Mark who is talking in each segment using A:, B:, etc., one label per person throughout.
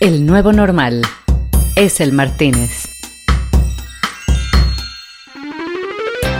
A: El nuevo normal es el Martínez.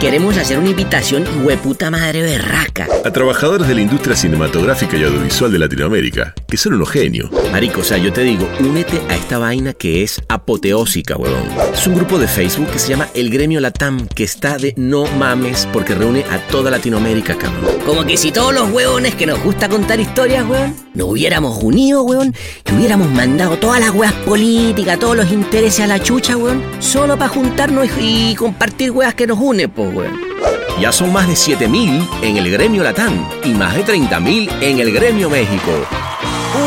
B: Queremos hacer una invitación hueputa madre berraca.
C: A trabajadores de la industria cinematográfica y audiovisual de Latinoamérica, que son unos genios.
B: Marico, o sea, yo te digo, únete a esta vaina que es apoteósica, huevón. Es un grupo de Facebook que se llama El Gremio Latam, que está de no mames porque reúne a toda Latinoamérica, cabrón. Como que si todos los huevones que nos gusta contar historias, huevón, nos hubiéramos unido, huevón, y hubiéramos mandado todas las huevas políticas, todos los intereses a la chucha, huevón, solo para juntarnos y, compartir huevas que nos une, pues, Ya son más de 7.000 en el Gremio Latam y más de 30.000 en el Gremio México.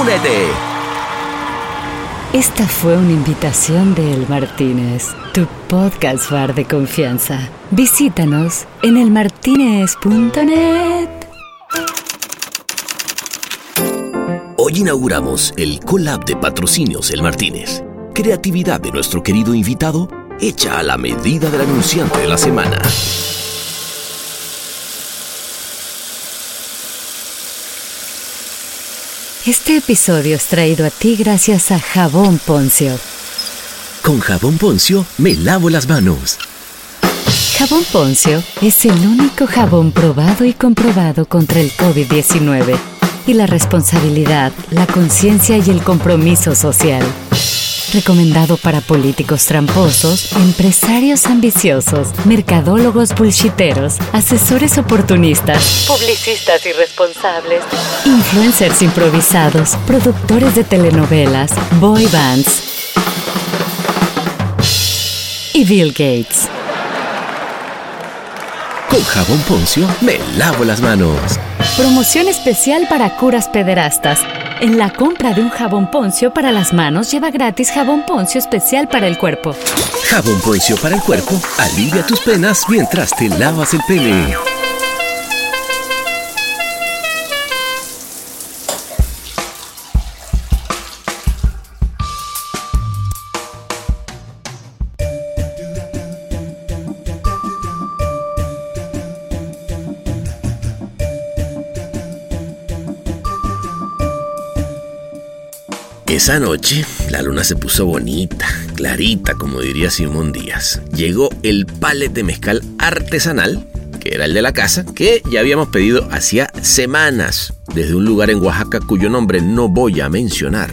B: ¡Únete!
A: Esta fue una invitación de El Martínez, tu podcast bar de confianza. Visítanos en elmartinez.net.
B: Hoy inauguramos el collab de patrocinios El Martínez. Creatividad de nuestro querido invitado hecha a la medida del anunciante de la semana.
A: Este episodio es traído a ti gracias a Jabón Poncio.
B: Con jabón Poncio me lavo las manos.
A: Jabón Poncio es el único jabón probado y comprobado contra el COVID-19 y la responsabilidad, la conciencia y el compromiso social. Recomendado para políticos tramposos, empresarios ambiciosos, mercadólogos bullshiteros, asesores oportunistas, publicistas irresponsables, influencers improvisados, productores de telenovelas, boy bands y Bill Gates.
B: Con jabón Poncio me lavo las manos.
A: Promoción especial para curas pederastas. En la compra de un jabón poncio para las manos lleva gratis jabón poncio especial para el cuerpo.
B: Jabón Poncio para el cuerpo alivia tus penas mientras te lavas el pene. Esa noche la luna se puso bonita, clarita, como diría Simón Díaz. Llegó el palet de mezcal artesanal, que era el de la casa, que ya habíamos pedido hacía semanas desde un lugar en Oaxaca cuyo nombre no voy a mencionar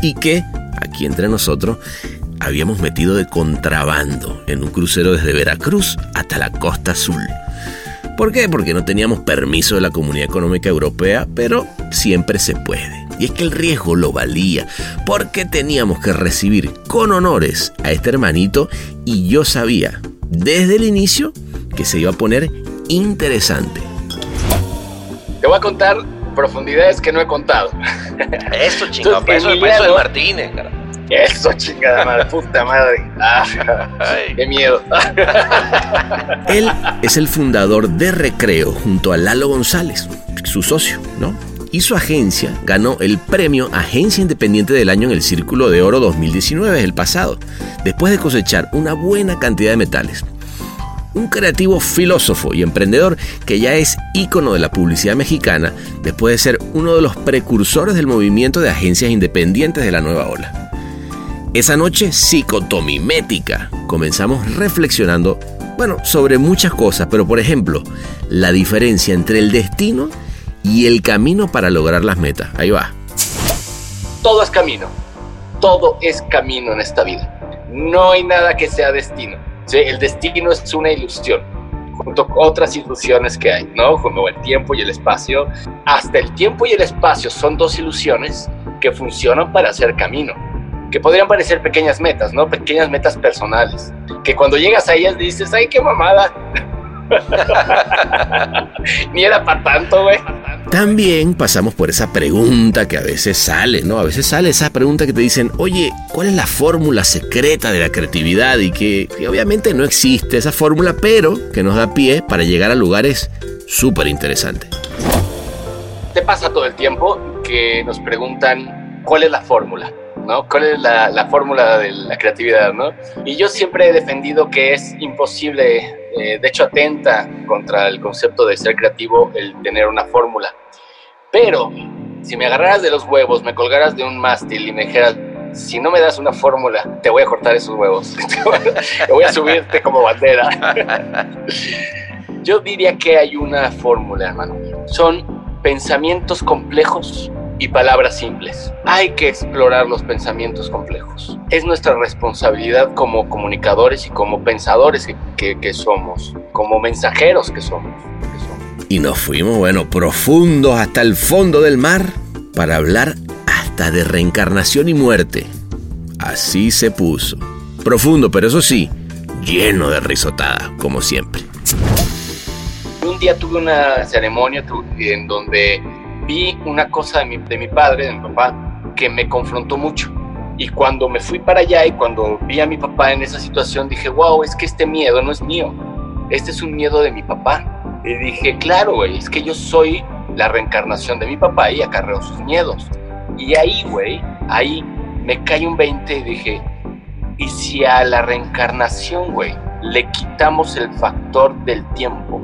B: y que, aquí entre nosotros, habíamos metido de contrabando en un crucero desde Veracruz hasta la costa azul. ¿Por qué? Porque no teníamos permiso de la Comunidad Económica Europea, pero siempre se puede. Y es que el riesgo lo valía, porque teníamos que recibir con honores a este hermanito y yo sabía desde el inicio que se iba a poner interesante.
D: Te voy a contar profundidades que no he contado.
E: Eso, chingado,
D: Entonces,
E: eso,
D: Emiliano-
E: es Martínez, cara.
D: Eso, chingada madre, puta madre. Ah,
E: Ay.
D: qué miedo.
B: Él es el fundador de Recreo junto a Lalo González, su socio, ¿no? Y su agencia ganó el premio Agencia Independiente del Año en el Círculo de Oro 2019, el pasado, después de cosechar una buena cantidad de metales. Un creativo filósofo y emprendedor que ya es ícono de la publicidad mexicana después de ser uno de los precursores del movimiento de agencias independientes de la nueva ola. Esa noche psicotomimética comenzamos reflexionando, bueno, sobre muchas cosas, pero por ejemplo, la diferencia entre el destino y el camino para lograr las metas. Ahí va.
D: Todo es camino. Todo es camino en esta vida. No hay nada que sea destino. El destino es una ilusión, junto con otras ilusiones que hay, ¿no? Como el tiempo y el espacio. Hasta el tiempo y el espacio son dos ilusiones que funcionan para hacer camino. Que podrían parecer pequeñas metas, ¿no? Pequeñas metas personales. Que cuando llegas a ellas dices, ¡ay, qué mamada! Ni era para tanto, güey.
B: También pasamos por esa pregunta que a veces sale, ¿no? A veces sale esa pregunta que te dicen, oye, ¿cuál es la fórmula secreta de la creatividad? Y que, obviamente no existe esa fórmula, pero que nos da pie para llegar a lugares súper interesantes.
D: te pasa todo el tiempo que nos preguntan cuál es la fórmula, ¿no? ¿Cuál es la, la fórmula de la creatividad, ¿no? Y yo siempre he defendido que es imposible, eh, de hecho atenta contra el concepto de ser creativo el tener una fórmula. Pero si me agarraras de los huevos, me colgaras de un mástil y me dijeras, si no me das una fórmula, te voy a cortar esos huevos. te voy a subirte como bandera. Yo diría que hay una fórmula, hermano. Son pensamientos complejos y palabras simples. Hay que explorar los pensamientos complejos. Es nuestra responsabilidad como comunicadores y como pensadores que, que, somos, como mensajeros que somos, que somos.
B: Y nos fuimos, bueno, profundos hasta el fondo del mar para hablar hasta de reencarnación y muerte. Así se puso. Profundo, pero eso sí, lleno de risotada, como siempre.
D: Un día tuve una ceremonia en donde vi una cosa de mi, de mi padre, de mi papá, que me confrontó mucho. Y cuando me fui para allá y cuando vi a mi papá en esa situación, dije, wow, es que este miedo no es mío. Este es un miedo de mi papá. Y dije, claro, güey, es que yo soy la reencarnación de mi papá y acarreo sus miedos. Y ahí, güey, ahí me cae un 20 y dije, ¿y si a la reencarnación, güey, le quitamos el factor del tiempo?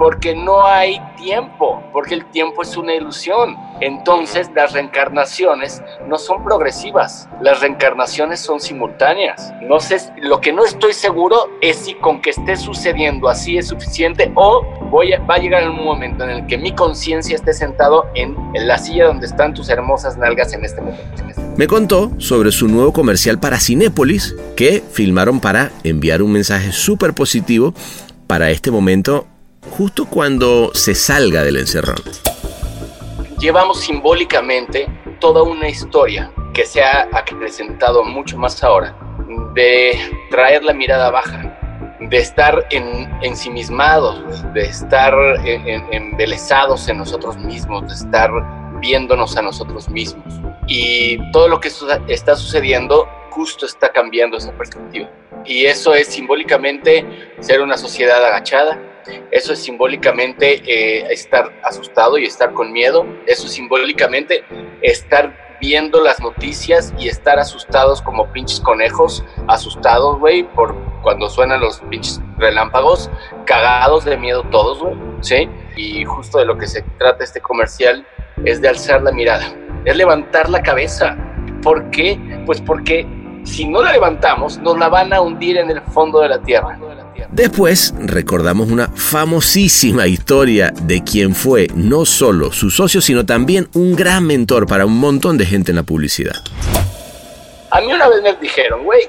D: Porque no hay tiempo, porque el tiempo es una ilusión. Entonces las reencarnaciones no son progresivas, las reencarnaciones son simultáneas. No sé, lo que no estoy seguro es si con que esté sucediendo así es suficiente o voy a, va a llegar un momento en el que mi conciencia esté sentado en, la silla donde están tus hermosas nalgas en este momento.
B: Me contó sobre su nuevo comercial para Cinépolis que filmaron para enviar un mensaje súper positivo para este momento justo cuando se salga del encerrón.
D: Llevamos simbólicamente toda una historia que se ha acrecentado mucho más ahora, de traer la mirada baja, de estar en, ensimismados, de estar embelesados en nosotros mismos, de estar viéndonos a nosotros mismos. Y todo lo que está sucediendo justo está cambiando esa perspectiva. Y eso es simbólicamente ser una sociedad agachada, eso es simbólicamente eh, estar asustado y estar con miedo, eso es simbólicamente estar viendo las noticias y estar asustados como pinches conejos, asustados, güey, por cuando suenan los pinches relámpagos, cagados de miedo todos, güey, ¿sí? Y justo de lo que se trata este comercial es de alzar la mirada, es levantar la cabeza. ¿Por qué? Pues porque si no la levantamos, nos la van a hundir en el fondo de la tierra.
B: Después recordamos una famosísima historia de quien fue no solo su socio, sino también un gran mentor para un montón de gente en la publicidad.
D: A mí una vez me dijeron, güey,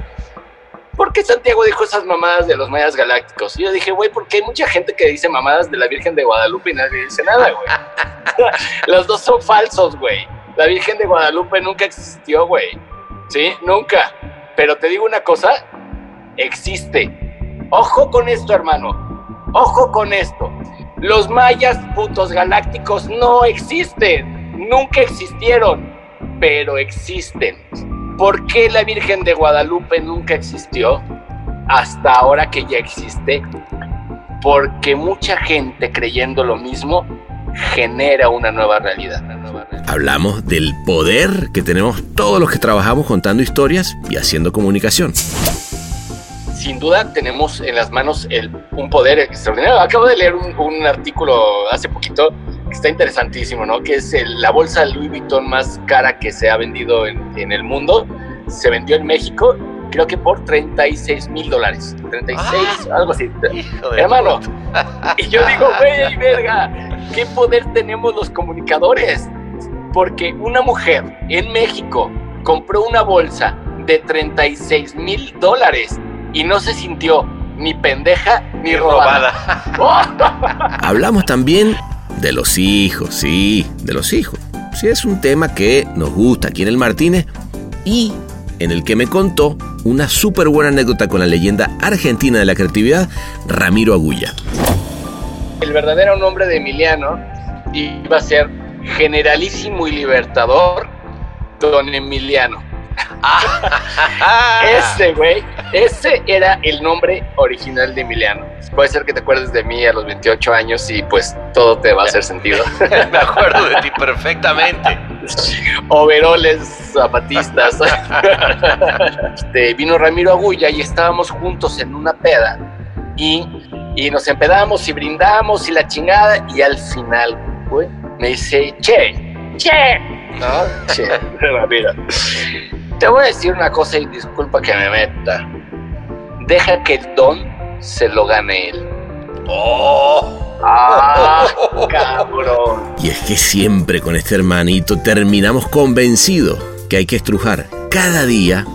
D: ¿por qué Santiago dijo esas mamadas de los mayas galácticos? Y yo dije, güey, porque hay mucha gente que dice mamadas de la Virgen de Guadalupe y nadie dice nada, güey. los dos son falsos, güey. La Virgen de Guadalupe nunca existió, güey. ¿Sí? Nunca. Pero te digo una cosa, existe Ojo con esto, hermano. Ojo con esto. Los mayas putos galácticos no existen. Nunca existieron. Pero existen. ¿Por qué la Virgen de Guadalupe nunca existió? Hasta ahora que ya existe. Porque mucha gente creyendo lo mismo genera una nueva realidad.
B: Hablamos del poder que tenemos todos los que trabajamos contando historias y haciendo comunicación
D: sin duda tenemos en las manos el, un poder extraordinario. Acabo de leer un, artículo hace poquito que está interesantísimo, ¿no? Que es la bolsa Louis Vuitton más cara que se ha vendido en, el mundo. Se vendió en México, creo que por 36 mil dólares. 36, ah, algo así. Hermano. y yo digo, güey, verga, ¿qué poder tenemos los comunicadores? Porque una mujer en México compró una bolsa de 36 mil dólares y no se sintió ni pendeja ni robada.
B: Hablamos también de los hijos, sí, de los hijos. Sí, es un tema que nos gusta aquí en el Martínez y en el que me contó una súper buena anécdota con la leyenda argentina de la creatividad, Ramiro Agulla.
D: El verdadero nombre de Emiliano iba a ser Generalísimo y Libertador Don Emiliano. ese, güey, ese era el nombre original de Emiliano. Puede ser que te acuerdes de mí a los 28 años y pues todo te va a hacer sentido.
F: Me acuerdo de ti perfectamente.
D: Overoles zapatistas. este, vino Ramiro Agulla y estábamos juntos en una peda y, y nos empedamos y brindamos y la chingada y al final, güey, me dice, che, che, ¿no? Che, Ramiro
G: Te voy a decir una cosa y disculpa que me meta. Deja que el don se lo gane él.
E: ¡Oh!
G: ¡Ah, cabrón!
B: Y es que siempre con este hermanito terminamos convencidos que hay que estrujar cada día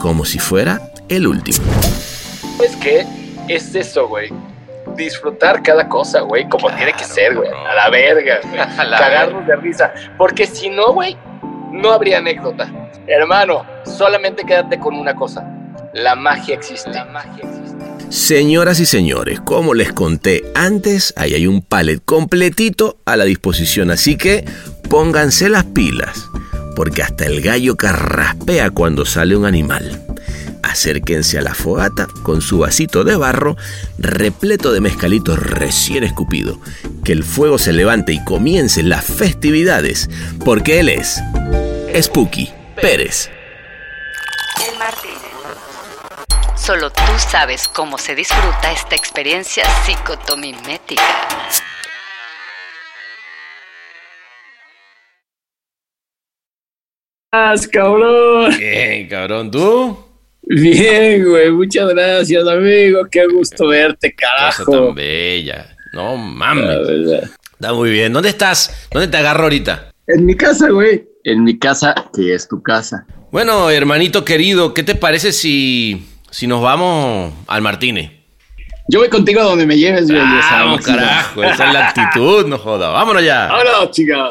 B: como si fuera el último.
G: ¿Sabes qué? Es eso, güey. Disfrutar cada cosa, güey, como tiene que ser, güey. A la verga, güey. Cagarnos de risa. Porque si no, güey, no habría anécdota. Hermano, solamente quédate con una cosa. La magia existe. La magia existe.
B: Señoras y señores, como les conté antes, ahí hay un palet completito a la disposición, así que pónganse las pilas, porque hasta el gallo carraspea cuando sale un animal. Acérquense a la fogata con su vasito de barro repleto de mezcalito recién escupido. Que el fuego se levante y comiencen las festividades, porque él es Spooky Pérez.
A: El Martínez. Solo tú sabes cómo se disfruta esta experiencia psicotomimética.
D: cabrón.
B: Bien, cabrón, ¿tú?
D: Bien, güey. Muchas gracias, amigo. Qué gusto verte,
B: Cosa
D: carajo.
B: tan bella. No mames. Está muy bien. ¿Dónde estás? ¿Dónde te agarro ahorita?
D: En mi casa, güey. En mi casa, que es tu casa.
B: Bueno, hermanito querido, ¿qué te parece si, si nos vamos al Martínez?
D: Yo voy contigo a donde me lleves, güey. sabes,
B: Vamos, carajo, esa es la actitud, no joda. Vámonos ya.
D: Vámonos, chica.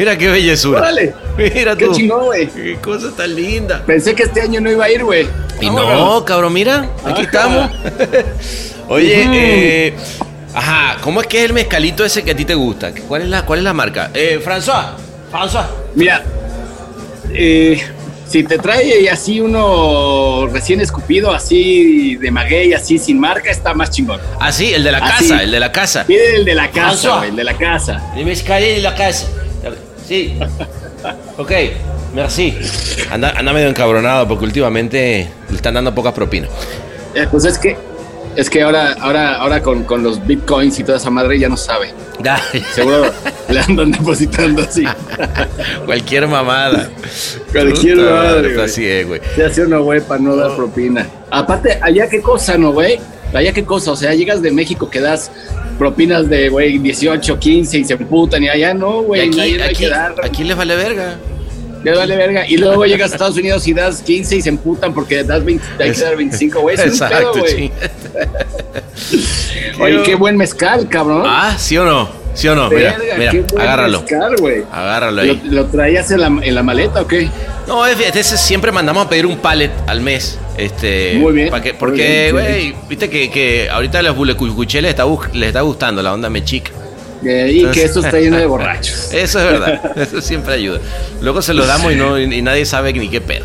B: Mira, qué bellezura.
D: Órale.
B: Mira
D: Qué
B: tú.
D: chingón, güey.
B: Qué cosa tan linda.
D: Pensé que este año no iba a ir, güey.
B: Y no, cabrón, mira, aquí
D: Ajá.
B: estamos. Oye, eh, ajá, ¿cómo es que es el mezcalito ese que a ti te gusta? ¿Cuál es la, cuál es la marca? Eh, François, François.
D: Mira, eh, si te trae así uno recién escupido, así de maguey, así sin marca, está más chingón.
B: Ah, sí, el de la
D: Ah,
B: casa, el de la casa.
D: Pide el de la casa, güey, el de la casa.
B: El mezcal de la casa. Sí. Ok, merci. Anda, anda medio encabronado porque últimamente le están dando pocas propinas.
D: Eh, pues es que, es que ahora, ahora, ahora con, con los bitcoins y toda esa madre ya no sabe. Seguro le andan depositando así.
B: Cualquier mamada.
D: Cualquier
B: Puta
D: madre.
B: Así es, güey.
D: Se hace una güey para no dar propina. Aparte, allá qué cosa, ¿no, güey? Allá qué cosa, o sea, llegas de México que das propinas de, güey, 18, 15 y se emputan y allá no, güey,
B: aquí,
D: hay
B: aquí,
D: que dar.
B: aquí les vale verga.
D: Ya vale verga. Y luego llegas a Estados Unidos y das 15 y se emputan porque das 20, hay que dar 25, güey.
B: Exacto,
D: güey. Oye, qué buen mezcal, cabrón.
B: Ah, ¿sí o no? ¿Sí o no?
D: Verga,
B: mira, agárralo.
D: mezcal.
B: Agárralo
D: ¿Lo,
B: ahí.
D: lo traías en la, en la maleta o qué?
B: No, es- ese siempre mandamos a pedir un pallet al mes. Este,
D: Muy bien,
B: que- porque, güey, viste que, que ahorita a los bulecuchuches les está, les está gustando la onda mechica.
D: Eh, y
B: Entonces-
D: que esto está lleno de borrachos.
B: Eso es verdad, eso siempre ayuda. Luego se lo damos y, no, y nadie sabe ni qué pedo.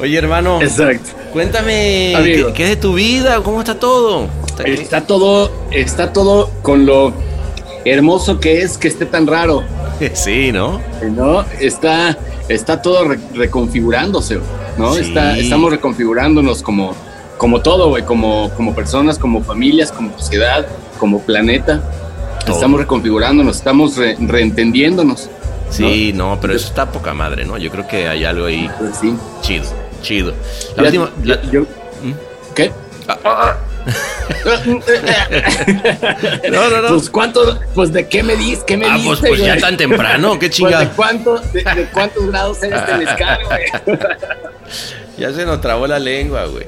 B: Oye, hermano,
D: Exacto.
B: cuéntame,
D: Amigo.
B: ¿qué, qué es de tu vida? ¿Cómo está todo? Está
D: todo, está todo con lo hermoso que es que esté tan raro,
B: Sí, ¿no?
D: ¿no? Está, está todo re- reconfigurándose, ¿no?
B: Sí.
D: Está, estamos reconfigurándonos como, como todo, güey, como, como personas, como familias, como sociedad, como planeta.
B: Todo.
D: Estamos reconfigurándonos, estamos re- reentendiéndonos.
B: Sí, no, pero eso está poca madre, ¿no? Yo creo que hay algo ahí
D: Pues sí.
B: chido, chido. La
D: Ya-
B: última...
D: yo-
B: la-
D: yo- ¿Qué?
B: Ah, No, no, no.
D: Pues cuánto, pues de qué me dis, qué me
B: Ah,
D: diste,
B: pues, pues ya tan temprano, qué
D: Pues de
B: chingada.
D: cuánto, de, de cuántos grados este mezcal, güey.
B: Ya se nos trabó la lengua, güey.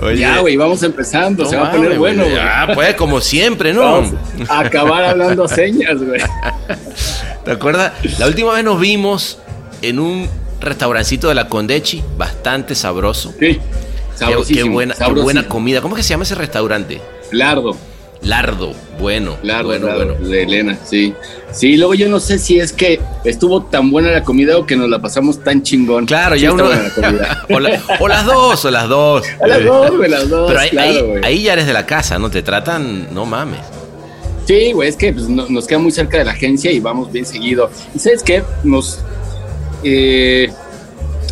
B: Oye,
D: Ya, güey, vamos empezando,
B: no
D: se va a poner bueno, güey.
B: Ah, pues como siempre, ¿no?
D: Vamos a acabar hablando señas, güey.
B: ¿Te acuerdas? La última vez nos vimos en un restaurancito de la Condechi, bastante sabroso.
D: Sí, sabrosísimo.
B: qué buena, qué
D: sabrosísimo.
B: buena comida. ¿Cómo es que se llama ese restaurante?
D: Lardo.
B: Lardo, bueno.
D: Lardo,
B: bueno,
D: lardo,
B: bueno.
D: de Elena, sí. Sí, luego yo no sé si es que estuvo tan buena la comida o que nos la pasamos tan chingón.
B: Claro,
D: Sí
B: ya uno.
D: la comida.
B: o, la- o las dos, o las dos.
D: A las dos, güey, las dos.
B: Pero ahí,
D: claro,
B: ahí- ya eres de la casa, ¿no? Te tratan, no mames.
D: Sí, güey, es que pues, no- nos queda muy cerca de la agencia y vamos bien seguido. Y sabes qué, nos, eh,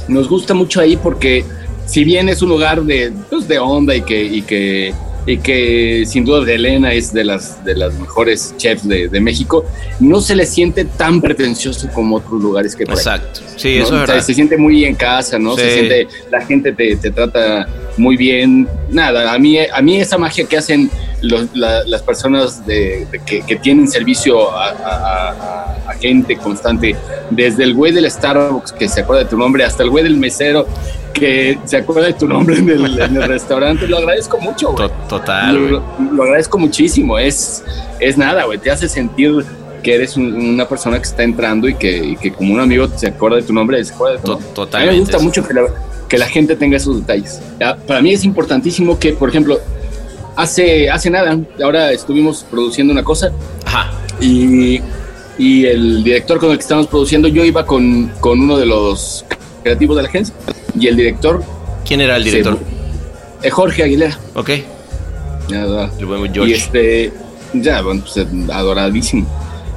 D: nos gusta mucho ahí porque si bien es un lugar de, pues, de onda y que, y que, y que sin duda de Elena es de las, de las mejores chefs de, de México, no se le siente tan pretencioso como otros lugares que por.
B: Exacto. Sí,
D: ¿no?
B: eso es
D: O sea,
B: verdad.
D: se siente muy en casa, ¿no? Se siente, la gente te, te trata muy bien. Nada, a mí, a mí esa magia que hacen los- la- las personas de, de que, que tienen servicio a, a- a- a gente constante, desde el güey del Starbucks que se acuerda de tu nombre, hasta el güey del mesero que se acuerda de tu nombre en el, en el restaurante, lo agradezco mucho, güey.
B: Total.
D: Lo, lo agradezco muchísimo. Es, es nada, güey. Te hace sentir que eres un- una persona que está entrando y que, y que como un amigo se acuerda de tu nombre, se acuerda de tu
B: To-
D: nombre. A mí
B: totalmente.
D: me gusta mucho que la, que la gente tenga esos detalles. Para mí es importantísimo que, por ejemplo, hace, hace nada, ahora estuvimos produciendo una cosa
B: Ajá.
D: y, y el director con el que estábamos produciendo, yo iba con, con uno de los creativos de la agencia y el director,
B: ¿Quién era el director?
D: se- eh, Jorge Aguilera.
B: Ok.
D: Y este, ya, bueno, pues adoradísimo.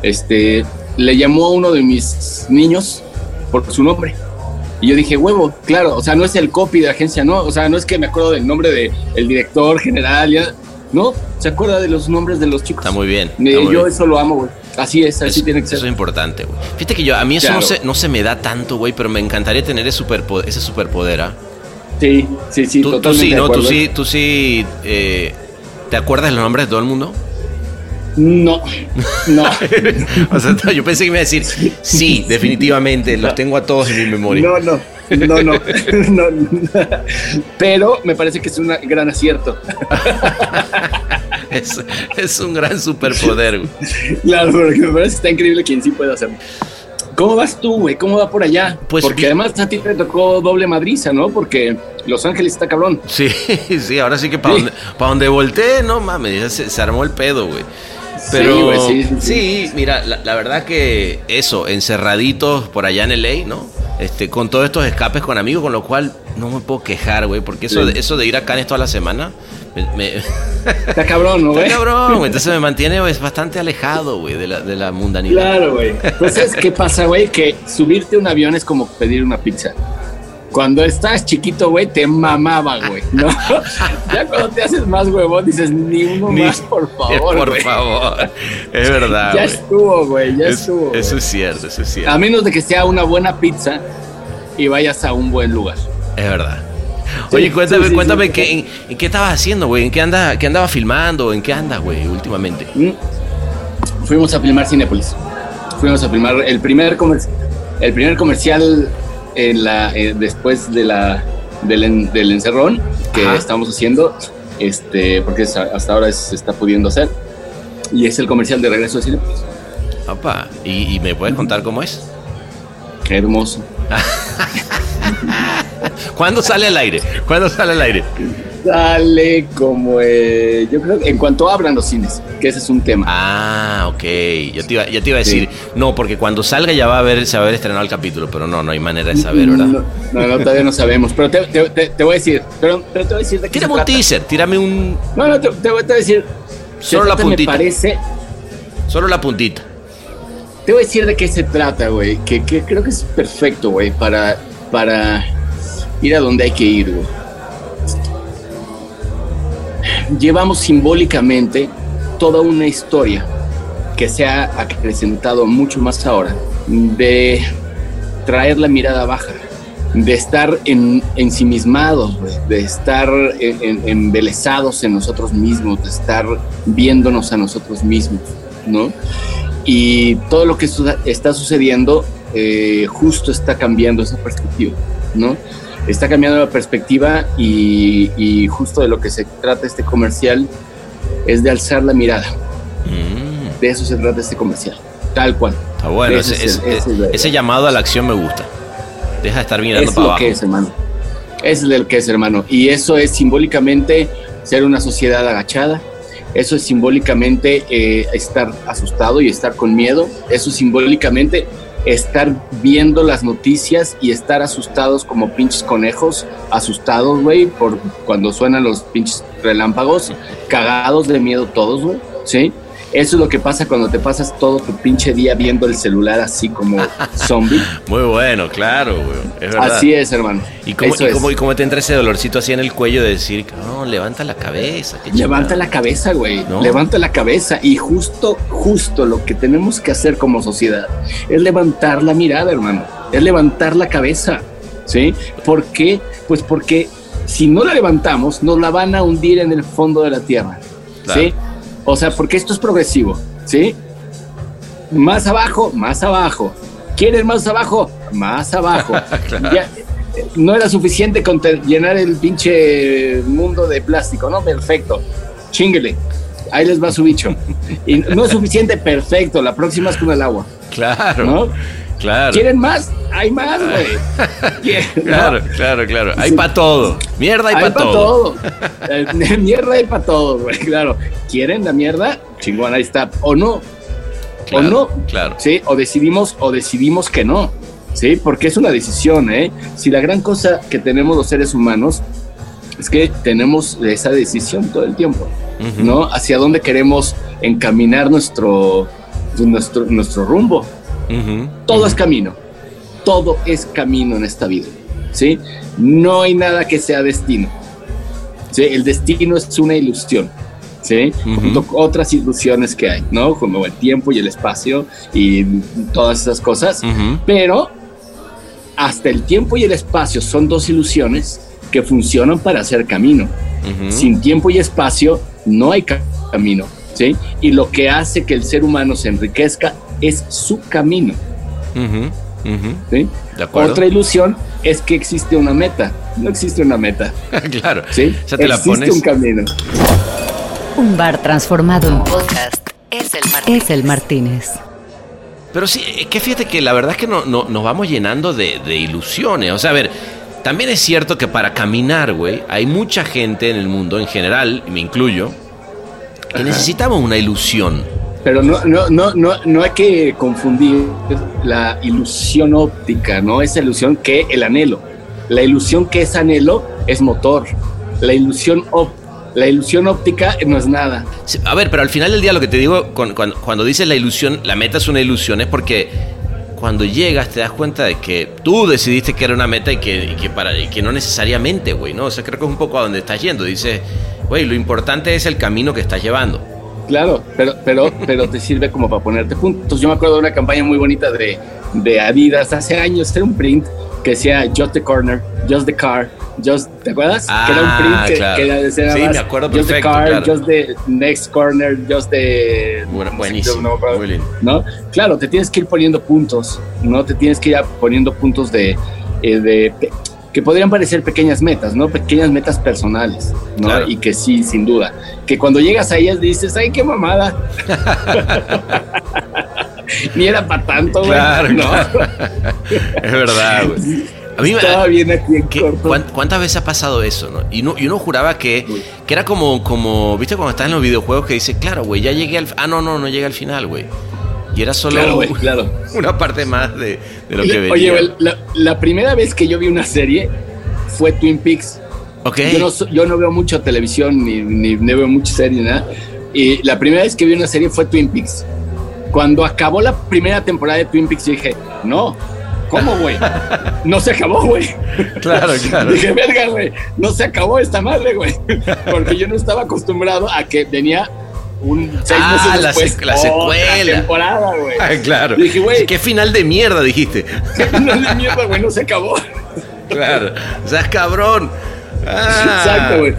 D: Este, le llamó a uno de mis niños por su nombre. Y yo dije, huevo, claro, o sea, no es el copy de agencia, no, o sea, no es que me acuerdo del nombre del el director general, ya, no, se acuerda de los nombres de los chicos.
B: Está muy bien. Está muy
D: yo
B: bien.
D: eso lo amo, güey. Así es, así
B: Eso-
D: tiene que ser.
B: Eso es importante, güey. Fíjate que yo, a mí eso no, se, no se me da tanto, güey, pero me encantaría tener ese superpoder. Ese superpoder ¿ah?
D: Sí, sí, sí,
B: tú, sí,
D: de
B: ¿no? Tú sí, tú sí. eh, ¿Te acuerdas de los nombres de todo el mundo?
D: No, no.
B: o sea, yo pensé que me iba a decir, sí, definitivamente, los tengo a todos en mi memoria.
D: No, no, no, no, no, no. Pero me parece que es un gran acierto.
B: Es, es un gran superpoder, güey.
D: Claro, porque me parece que está increíble quien sí puede hacerlo. ¿Cómo vas tú, güey? ¿Cómo va por allá?
B: Pues
D: porque además a ti te tocó doble madriza, ¿no? Porque Los Ángeles está cabrón.
B: Sí, sí, ahora sí que para
D: Sí.
B: donde, pa' donde volteé, no mames, se armó el pedo, güey. Pero
D: Sí, sí, sí,
B: sí, mira, la, la verdad que eso, encerraditos por allá en LA, ¿no? Este, con todos estos escapes con amigos, con lo cual no me puedo quejar, güey, porque eso, de, eso de ir a Cannes toda la semana, me, me-
D: Está cabrón, ¿no,
B: está
D: güey?
B: cabrón, güey, entonces me mantiene pues, bastante alejado, güey, de la, de la mundanidad.
D: Claro, güey. Entonces, ¿qué pasa, güey? Que subirte a un avión es como pedir una pizza. Cuando estás chiquito, güey, te mamaba, güey, ¿no? ya cuando te haces más huevón, dices, ni uno
B: Ni-
D: más, por favor,
B: por favor, es verdad,
D: Ya estuvo, güey, ya
B: Es-
D: estuvo.
B: eso es cierto, eso es cierto.
D: A menos de que sea una buena pizza y vayas a un buen lugar.
B: Es verdad.
D: Sí,
B: Oye, cuéntame,
D: sí, sí,
B: cuéntame qué, en, en qué estabas haciendo, güey, en qué anda, qué andabas filmando, en qué andas, güey, últimamente.
D: Mm. Fuimos a filmar Cinépolis. Fuimos a filmar el primer, comer- el primer comercial en la, eh, después de la, del, en- del encerrón que
B: Ajá.
D: estamos haciendo, este, porque hasta ahora se está pudiendo hacer. Y es el comercial de regreso de Cinépolis.
B: Papá, ¿y, y me puedes contar cómo es?
D: Qué hermoso.
B: ¿Cuándo sale al aire? ¿Cuándo sale al aire?
D: Sale como, eh, yo creo, que en cuanto abran los cines, que ese es un tema.
B: Ah, ok. Yo te iba, yo te iba a decir, no, porque cuando salga ya va a haber, se va a haber estrenado el capítulo, pero no, no hay manera de saber, ¿verdad?
D: No, no, no, todavía no sabemos, pero te, te- te- te voy a decir, pero, pero te voy a decir de qué se
B: Tírame un
D: trata.
B: teaser, tírame un.
D: No, no, te, voy a decir.
B: Solo
D: se
B: la puntita.
D: Me parece,
B: Solo la puntita.
D: te voy a decir de qué se trata, güey. Que, que creo que es perfecto, güey, para, para ir a donde hay que ir, güey. Llevamos simbólicamente toda una historia que se ha acrecentado mucho más ahora de traer la mirada baja, de estar en, ensimismados, de estar en- en- nosotros mismos, de estar viéndonos a nosotros mismos, ¿no? Y todo lo que está sucediendo eh, justo está cambiando esa perspectiva, ¿no? Está cambiando la perspectiva y, y justo de lo que se trata este comercial es de alzar la mirada.
B: Mm,
D: De eso se trata este comercial, tal cual.
B: está bueno,
D: Ese
B: llamado a la acción me gusta. Deja de estar mirando
D: es
B: para
D: lo
B: abajo.
D: que es, hermano. Es lo que es, hermano. Y eso es simbólicamente ser una sociedad agachada, Eso es simbólicamente eh, estar asustado y estar con miedo. Eso es simbólicamente estar viendo las noticias y estar asustados como pinches conejos, asustados, güey, por cuando suenan los pinches relámpagos, cagados de miedo todos, güey, ¿sí? Eso es lo que pasa cuando te pasas todo tu pinche día viendo el celular así como zombie.
B: Muy bueno, claro, güey. Es verdad.
D: Así es, hermano.
B: ¿Y cómo, y cómo-
D: es.
B: y cómo te entra ese dolorcito así en el cuello de decir, no, levanta la cabeza?
D: Levanta
B: chingada"?
D: la cabeza, güey.
B: ¿No?
D: Levanta la cabeza. Y justo, justo lo que tenemos que hacer como sociedad es levantar la mirada, hermano. Es levantar la cabeza. ¿Sí? ¿Por qué? Pues porque si no la levantamos, nos la van a hundir en el fondo de la tierra.
B: Claro.
D: ¿Sí? O sea, porque esto es progresivo. ¿Sí? Más abajo, más abajo. ¿Quieren más abajo? Más abajo. Ya, no era suficiente con llenar el pinche mundo de plástico, ¿no? Perfecto. Chinguele. Ahí les va su bicho. Y no es suficiente, perfecto. La próxima es con el agua,
B: Claro,
D: ¿no?
B: Claro.
D: ¿Quieren más? Hay más, güey.
B: Claro, claro, claro. Hay para todo. Mierda hay,
D: Hay
B: para todo.
D: todo. Eh, mierda hay para todo, güey. Claro. ¿Quieren la mierda? Chingón, ahí está. O no.
B: Claro,
D: o no.
B: Claro.
D: Sí, o decidimos, o decidimos que no. Sí, porque es una decisión, ¿eh? Si la gran cosa que tenemos los seres humanos es que tenemos esa decisión todo el tiempo. ¿no? Hacia dónde queremos encaminar nuestro, nuestro, nuestro rumbo. Todo es camino. Todo es camino en esta vida. ¿Sí? No hay nada que sea destino. ¿Sí? El destino es una ilusión. ¿Sí? Junto con otras ilusiones que hay, ¿no? Como el tiempo y el espacio y todas esas cosas. Pero hasta el tiempo y el espacio son dos ilusiones que funcionan para hacer camino. Sin tiempo y espacio no hay ca- camino. ¿sí? Y lo que hace que el ser humano se enriquezca es su camino. ¿sí?
B: De acuerdo.
D: Otra ilusión es que existe una meta. No existe una meta.
B: claro.
D: ¿sí?
B: La
D: existe
B: pones.
D: un camino.
A: Un bar transformado en podcast es el Martínez. Es el Martínez.
B: Pero sí, es que fíjate que la verdad es que no, no- nos vamos llenando de, de ilusiones. O sea, a ver, también es cierto que para caminar, güey, hay mucha gente en el mundo en general, y me incluyo, que necesitamos una ilusión.
D: Pero no, no, no, no, no hay que confundir la ilusión óptica, ¿no? Esa ilusión que el anhelo. La ilusión que es anhelo es motor. La ilusión, op- la ilusión óptica no es nada.
B: A ver, pero al final del día lo que te digo, cuando, cuando dices la ilusión, la meta es una ilusión, es porque cuando llegas te das cuenta de que tú decidiste que era una meta y que, que, para, y que no necesariamente, güey, ¿no? O sea, creo que es un poco a donde estás yendo. Dices, güey, lo importante es el camino que estás llevando.
D: Claro, pero, pero, pero te sirve como para ponerte puntos. Yo me acuerdo de una campaña muy bonita de, de Adidas hace años, era un print que decía Just the corner, just the car, just, ¿te acuerdas?
B: Ah,
D: que era un print que,
B: claro.
D: que decía
B: Sí,
D: más,
B: me acuerdo
D: Just the car,
B: claro.
D: just the next corner, just the...
B: Bueno, buenísimo,
D: no
B: muy.
D: ¿no? Claro, te tienes que ir poniendo puntos, ¿no? Te tienes que ir poniendo puntos de, eh, de que podrían parecer pequeñas metas, ¿no? Pequeñas metas personales, ¿no?
B: Claro.
D: Y que sí, sin duda, que cuando llegas a ellas dices, ay, qué mamada. Ni era para tanto, güey.
B: Claro,
D: no.
B: claro. Es verdad, güey. A mí me-
D: Estaba bien aquí en
B: ¿Qué-
D: corto.
B: cuán- ¿Cuántas veces ha pasado eso, no? Y uno, y uno juraba que, que era como, como, ¿viste cuando estás en los videojuegos que dice, claro, güey, ya llegué al... Ah, no, no, no llegué al final, güey. Y era solo
D: Claro, güey, claro.
B: una parte más de, de lo que venía.
D: Oye, la, la primera vez que yo vi una serie fue Twin Peaks.
B: ok.
D: Yo no, so- yo no veo mucho televisión ni, ni, ni veo mucha serie, ni nada. Y la primera vez que vi una serie fue Twin Peaks. Cuando acabó la primera temporada de Twin Peaks, yo dije, no, ¿cómo, güey? No se acabó, güey.
B: Claro, claro.
D: Dije, verga, güey, no se acabó esta madre, güey. Porque yo no estaba acostumbrado a que venía un seis
B: Ah,
D: meses
B: la
D: después
B: sec- la
D: otra
B: secuela.
D: temporada, güey.
B: Ah, claro.
D: Dije, güey,
B: Qué final de mierda, dijiste.
D: no de mierda, güey, no se acabó.
B: Claro. O sea, cabrón. Ah.
D: Exacto, güey.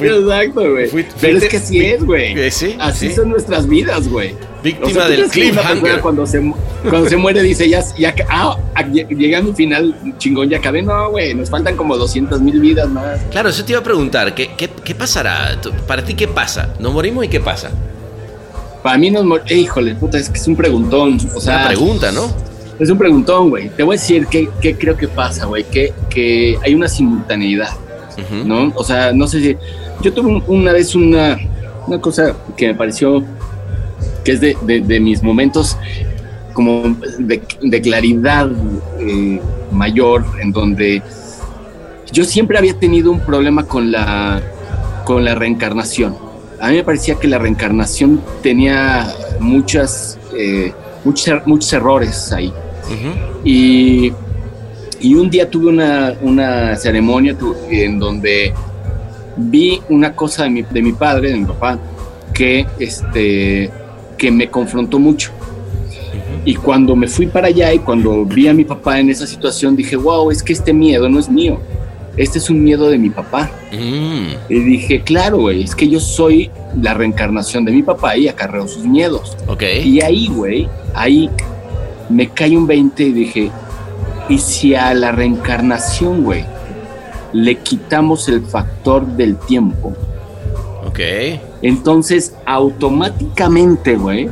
D: Exacto, güey. Pero es que así es, güey.
B: Eh, sí,
D: Así
B: sí.
D: son nuestras vidas, güey.
B: Víctima
D: O sea, ¿tú
B: del cliffhanger.
D: Cuando se, cuando se muere dice, ya, ya, ah, ah, lle- llegando a un final chingón, ya acabé. No, güey, nos faltan como 200 mil vidas más.
B: Claro, eso te iba a preguntar. ¿Qué, qué, qué pasará? Para ti, ¿qué pasa? ¿Nos morimos y qué pasa?
D: Para mí nos mor- eh, híjole, puta, es que es un preguntón. O sea,
B: Una pregunta, ¿no?
D: es un preguntón, güey. Te voy a decir qué, qué creo que pasa, güey. Que, que hay una simultaneidad. ¿no? O sea, no sé si. Yo tuve un- una vez una, una cosa que me pareció que es de, de- de mis momentos como de, de claridad eh, mayor, en donde yo siempre había tenido un problema con la, con la reencarnación. A mí me parecía que la reencarnación tenía muchas, eh, muchos, er- muchos errores ahí. Y, y un día tuve una, una ceremonia en donde vi una cosa de mi, de mi padre, de mi papá, que, este, que me confrontó mucho. Y cuando me fui para allá y cuando vi a mi papá en esa situación, dije, wow, es que este miedo no es mío. Este es un miedo de mi papá.
B: Mm.
D: Y dije, claro, güey, es que yo soy la reencarnación de mi papá y acarreo sus miedos.
B: Ok.
D: Y ahí, güey, ahí me cae un 20 y dije, ¿y si a la reencarnación, güey, le quitamos el factor del tiempo?
B: Ok.
D: Entonces, automáticamente, güey,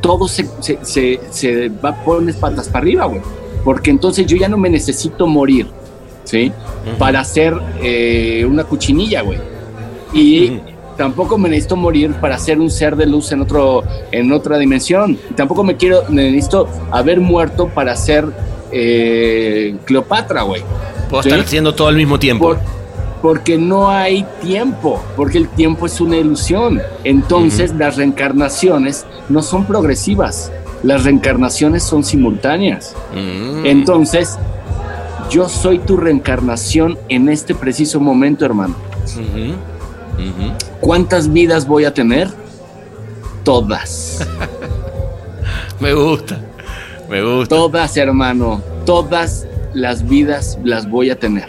D: todo se, se, se, se va a poner patas para arriba, güey. Porque entonces yo ya no me necesito morir, ¿sí? Para hacer eh, una cuchinilla, güey. Y tampoco me necesito morir para ser un ser de luz en, otro, en otra dimensión. Y tampoco me quiero, me necesito haber muerto para ser eh, Cleopatra, güey.
B: Puedo
D: ¿Sí?
B: estar haciendo todo al mismo tiempo.
D: Por- porque no hay tiempo, porque el tiempo es una ilusión. Entonces las reencarnaciones no son progresivas, las reencarnaciones son simultáneas.
B: Mm.
D: Entonces, yo soy tu reencarnación en este preciso momento, hermano. ¿Cuántas vidas voy a tener? Todas.
B: Me gusta. Me gusta.
D: Todas, hermano. Todas las vidas las voy a tener.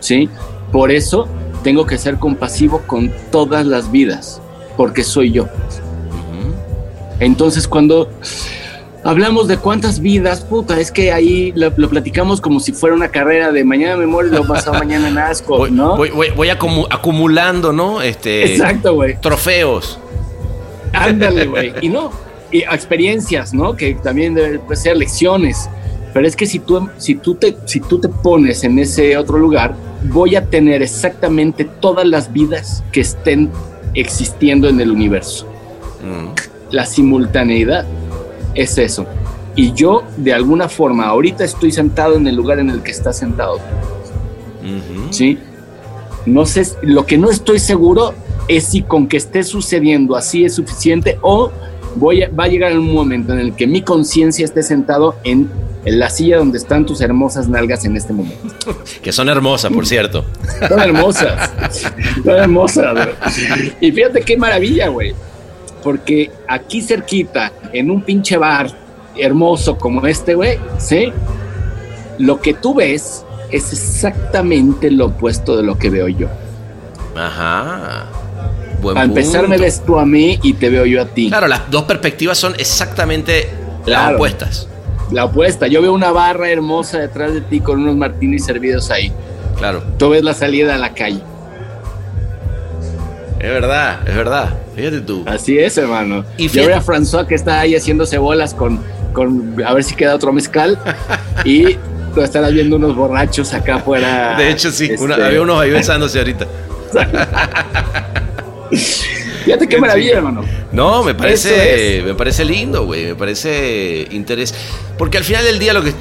D: ¿Sí? Por eso tengo que ser compasivo con todas las vidas, porque soy yo. Entonces, cuando hablamos de cuántas vidas, puta, es que ahí lo, lo platicamos como si fuera una carrera de mañana me muero y lo pasado mañana nazco,
B: Voy,
D: ¿no?
B: voy, voy- voy acumu- acumulando, ¿no? Este,
D: Exacto, güey.
B: Trofeos.
D: Ándale, güey. Y no, y experiencias, ¿no? Que también deben puede ser lecciones. Pero es que si tú, si, tú te, si tú te pones en ese otro lugar, voy a tener exactamente todas las vidas que estén existiendo en el universo.
B: Mm.
D: La simultaneidad es eso. Y yo, de alguna forma, ahorita estoy sentado en el lugar en el que estás sentado. ¿sí? No sé, lo que no estoy seguro es si con que esté sucediendo así es suficiente o voy a- va a llegar un momento en el que mi conciencia esté sentado en, en la silla donde están tus hermosas nalgas en este momento.
B: Que son hermosas, por cierto.
D: Son hermosas, son hermosas. güey. Y fíjate qué maravilla, güey. Porque aquí cerquita, en un pinche bar hermoso como este, güey, ¿sí? Lo que tú ves es exactamente lo opuesto de lo que veo yo.
B: Ajá. Buen
D: Para empezar,
B: punto.
D: me ves tú a mí y te veo yo a ti.
B: Claro, las dos perspectivas son exactamente las
D: Claro.
B: opuestas.
D: La opuesta. Yo veo una barra hermosa detrás de ti con unos martinis servidos ahí.
B: Claro.
D: Tú ves la salida a la calle.
B: Es verdad, es verdad. Fíjate tú.
D: Así es, hermano.
B: Y
D: yo veo a François que está ahí haciéndose bolas con, con a ver si queda otro mezcal. y tú estarás viendo unos borrachos acá afuera.
B: De hecho, sí.
D: este,
B: una- había unos ahí besándose ahorita.
D: Fíjate qué maravilla, hermano.
B: No, me parece, me parece lindo, güey. Me parece interés. Porque al final del día lo que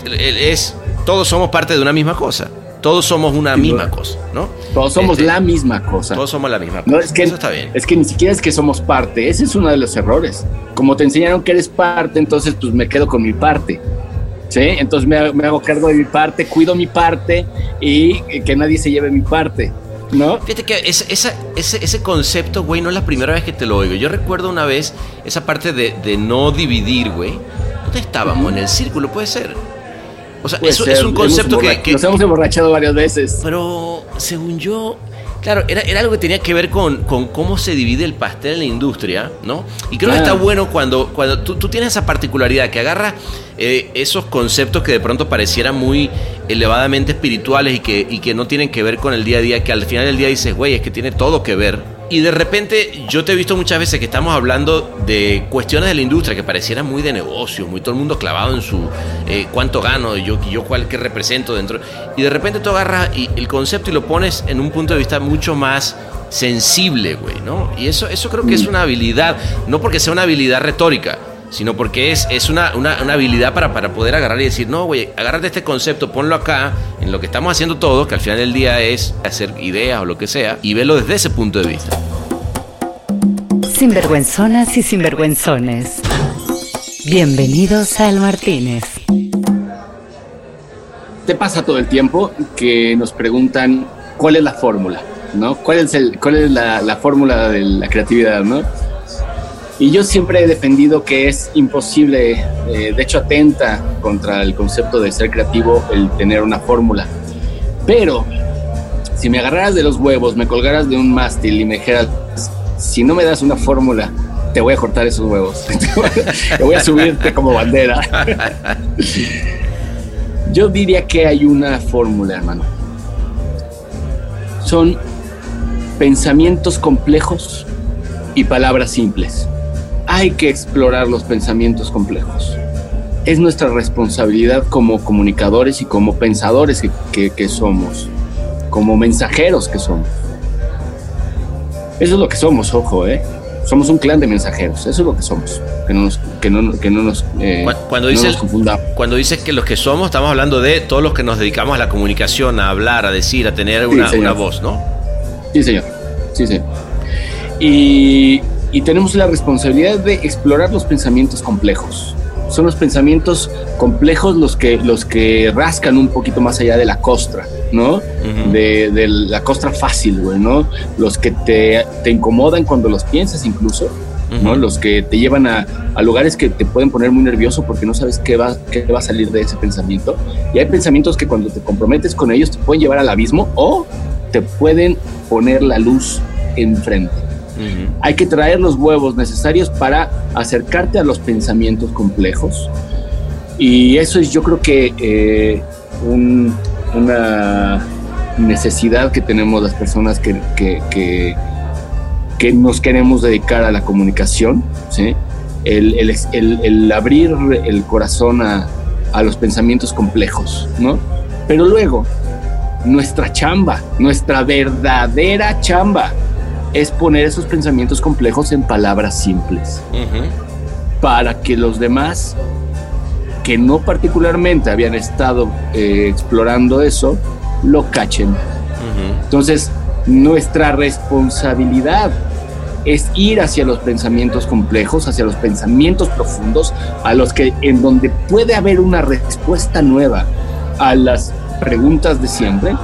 B: es, todos somos parte de una misma cosa. Todos somos una misma cosa, ¿no?
D: Todos somos
B: Este,
D: la misma cosa.
B: Todos somos la misma cosa.
D: No, es que,
B: Eso está bien.
D: es que ni siquiera es que somos parte, ese es uno de los errores. Como te enseñaron que eres parte, entonces pues me quedo con mi parte. ¿Sí? Entonces me hago cargo de mi parte, cuido mi parte y que nadie se lleve mi parte, ¿no?
B: Fíjate que ese, esa- ese, ese concepto, güey, no es la primera vez que te lo oigo. Yo recuerdo una vez esa parte de, de no dividir, güey. ¿Dónde estábamos? En el círculo, puede ser. O sea, eso
D: ser,
B: es un concepto que, que-
D: Nos hemos emborrachado varias veces.
B: Pero según yo, claro, era, era algo que tenía que ver con, con cómo se divide el pastel en la industria, ¿no? Y creo que está bueno cuando, cuando tú, tú tienes esa particularidad que agarra eh, esos conceptos que de pronto parecieran muy elevadamente espirituales y que, y que no tienen que ver con el día a día, que al final del día dices, güey, es que tiene todo que ver. Y de repente yo te he visto muchas veces que estamos hablando de cuestiones de la industria que parecieran muy de negocio, muy todo el mundo clavado en su eh, cuánto gano, yo, yo cuál que represento dentro. Y de repente tú agarras y el concepto y lo pones en un punto de vista mucho más sensible, güey, ¿no? Y eso, eso creo que es una habilidad, no porque sea una habilidad retórica, sino porque es, es una, una, una habilidad para, para poder agarrar y decir, no, güey, agárrate este concepto, ponlo acá, en lo que estamos haciendo todos, que al final del día es hacer ideas o lo que sea, y verlo desde ese punto de vista.
A: Sinvergüenzonas y sinvergüenzones. Bienvenidos al Martínez.
D: Te pasa todo el tiempo que nos preguntan cuál es la fórmula, ¿no? ¿Cuál es, el, cuál es la, la fórmula de la creatividad, ¿no? Y yo siempre he defendido que es imposible, eh, de hecho atenta contra el concepto de ser creativo el tener una fórmula. Pero si me agarraras de los huevos, me colgaras de un mástil y me dijeras, si no me das una fórmula, te voy a cortar esos huevos. te voy a subirte como bandera. Yo diría que hay una fórmula, hermano. Son pensamientos complejos y palabras simples. Hay que explorar los pensamientos complejos. Es nuestra responsabilidad como comunicadores y como pensadores que, que- que somos, como mensajeros que somos. Eso es lo que somos, ojo, ¿eh? Somos un clan de mensajeros, eso es lo que somos. Que no nos, que no, que no nos, eh,
B: Cu- Cuando
D: no nos confundamos.
B: cuando dices que los que somos, estamos hablando de todos los que nos dedicamos a la comunicación, a hablar, a decir, a tener
D: Sí,
B: una voz, ¿no?
D: Sí, señor. Sí, señor. Y, y tenemos la responsabilidad de explorar los pensamientos complejos. Son los pensamientos complejos los que, los que rascan un poquito más allá de la costra, ¿no? De, de la costra fácil, güey, ¿no? Los que te, te incomodan cuando los piensas incluso, ¿no? Los que te llevan a, a lugares que te pueden poner muy nervioso porque no sabes qué va, qué va a salir de ese pensamiento. Y hay pensamientos que cuando te comprometes con ellos te pueden llevar al abismo o te pueden poner la luz enfrente. Hay que traer los huevos necesarios para acercarte a los pensamientos complejos. Y eso es yo creo que eh, un- una necesidad que tenemos las personas que, nos queremos dedicar a la comunicación. el abrir el corazón a, a los pensamientos complejos. ¿no? Pero luego, nuestra chamba, nuestra verdadera chamba es poner esos pensamientos complejos en palabras simples. Para que los demás que no particularmente habían estado eh, explorando eso lo cachen. Entonces, nuestra responsabilidad es ir hacia los pensamientos complejos, hacia los pensamientos profundos, a los que en donde puede haber una respuesta nueva a las preguntas de siempre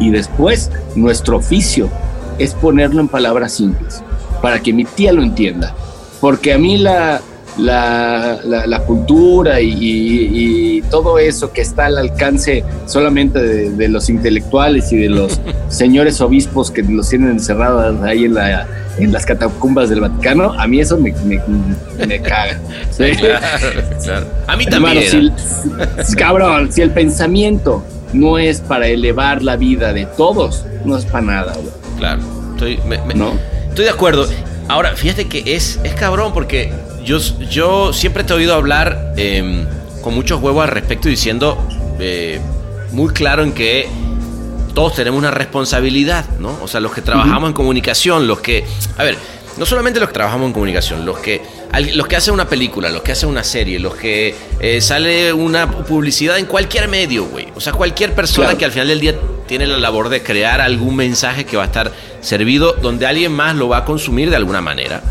D: y después nuestro oficio es ponerlo en palabras simples para que mi tía lo entienda. Porque a mí la, la, la- la cultura y, y- y todo eso que está al alcance solamente de, de los intelectuales y de los señores obispos que los tienen encerrados ahí en, la, en las catacumbas del Vaticano, a mí eso me, me, me caga. ¿sí?
B: Claro, claro. A mí también.
D: si, si- cabrón, si el pensamiento no es para elevar la vida de todos, no es para nada, güey,
B: Claro. Estoy, me- me-
D: ¿no?
B: estoy de acuerdo. Ahora, fíjate que es, es cabrón porque yo, yo siempre te he oído hablar eh, con muchos huevos al respecto diciendo eh, muy claro en que todos tenemos una responsabilidad, ¿no? O sea, los que trabajamos en comunicación, los que... A ver, no solamente los que trabajamos en comunicación, los que, los que hacen una película, los que hacen una serie, los que eh, sale una publicidad en cualquier medio, güey. O sea, cualquier persona
D: Claro.
B: que al final del día tiene la labor de crear algún mensaje que va a estar servido donde alguien más lo va a consumir de alguna manera.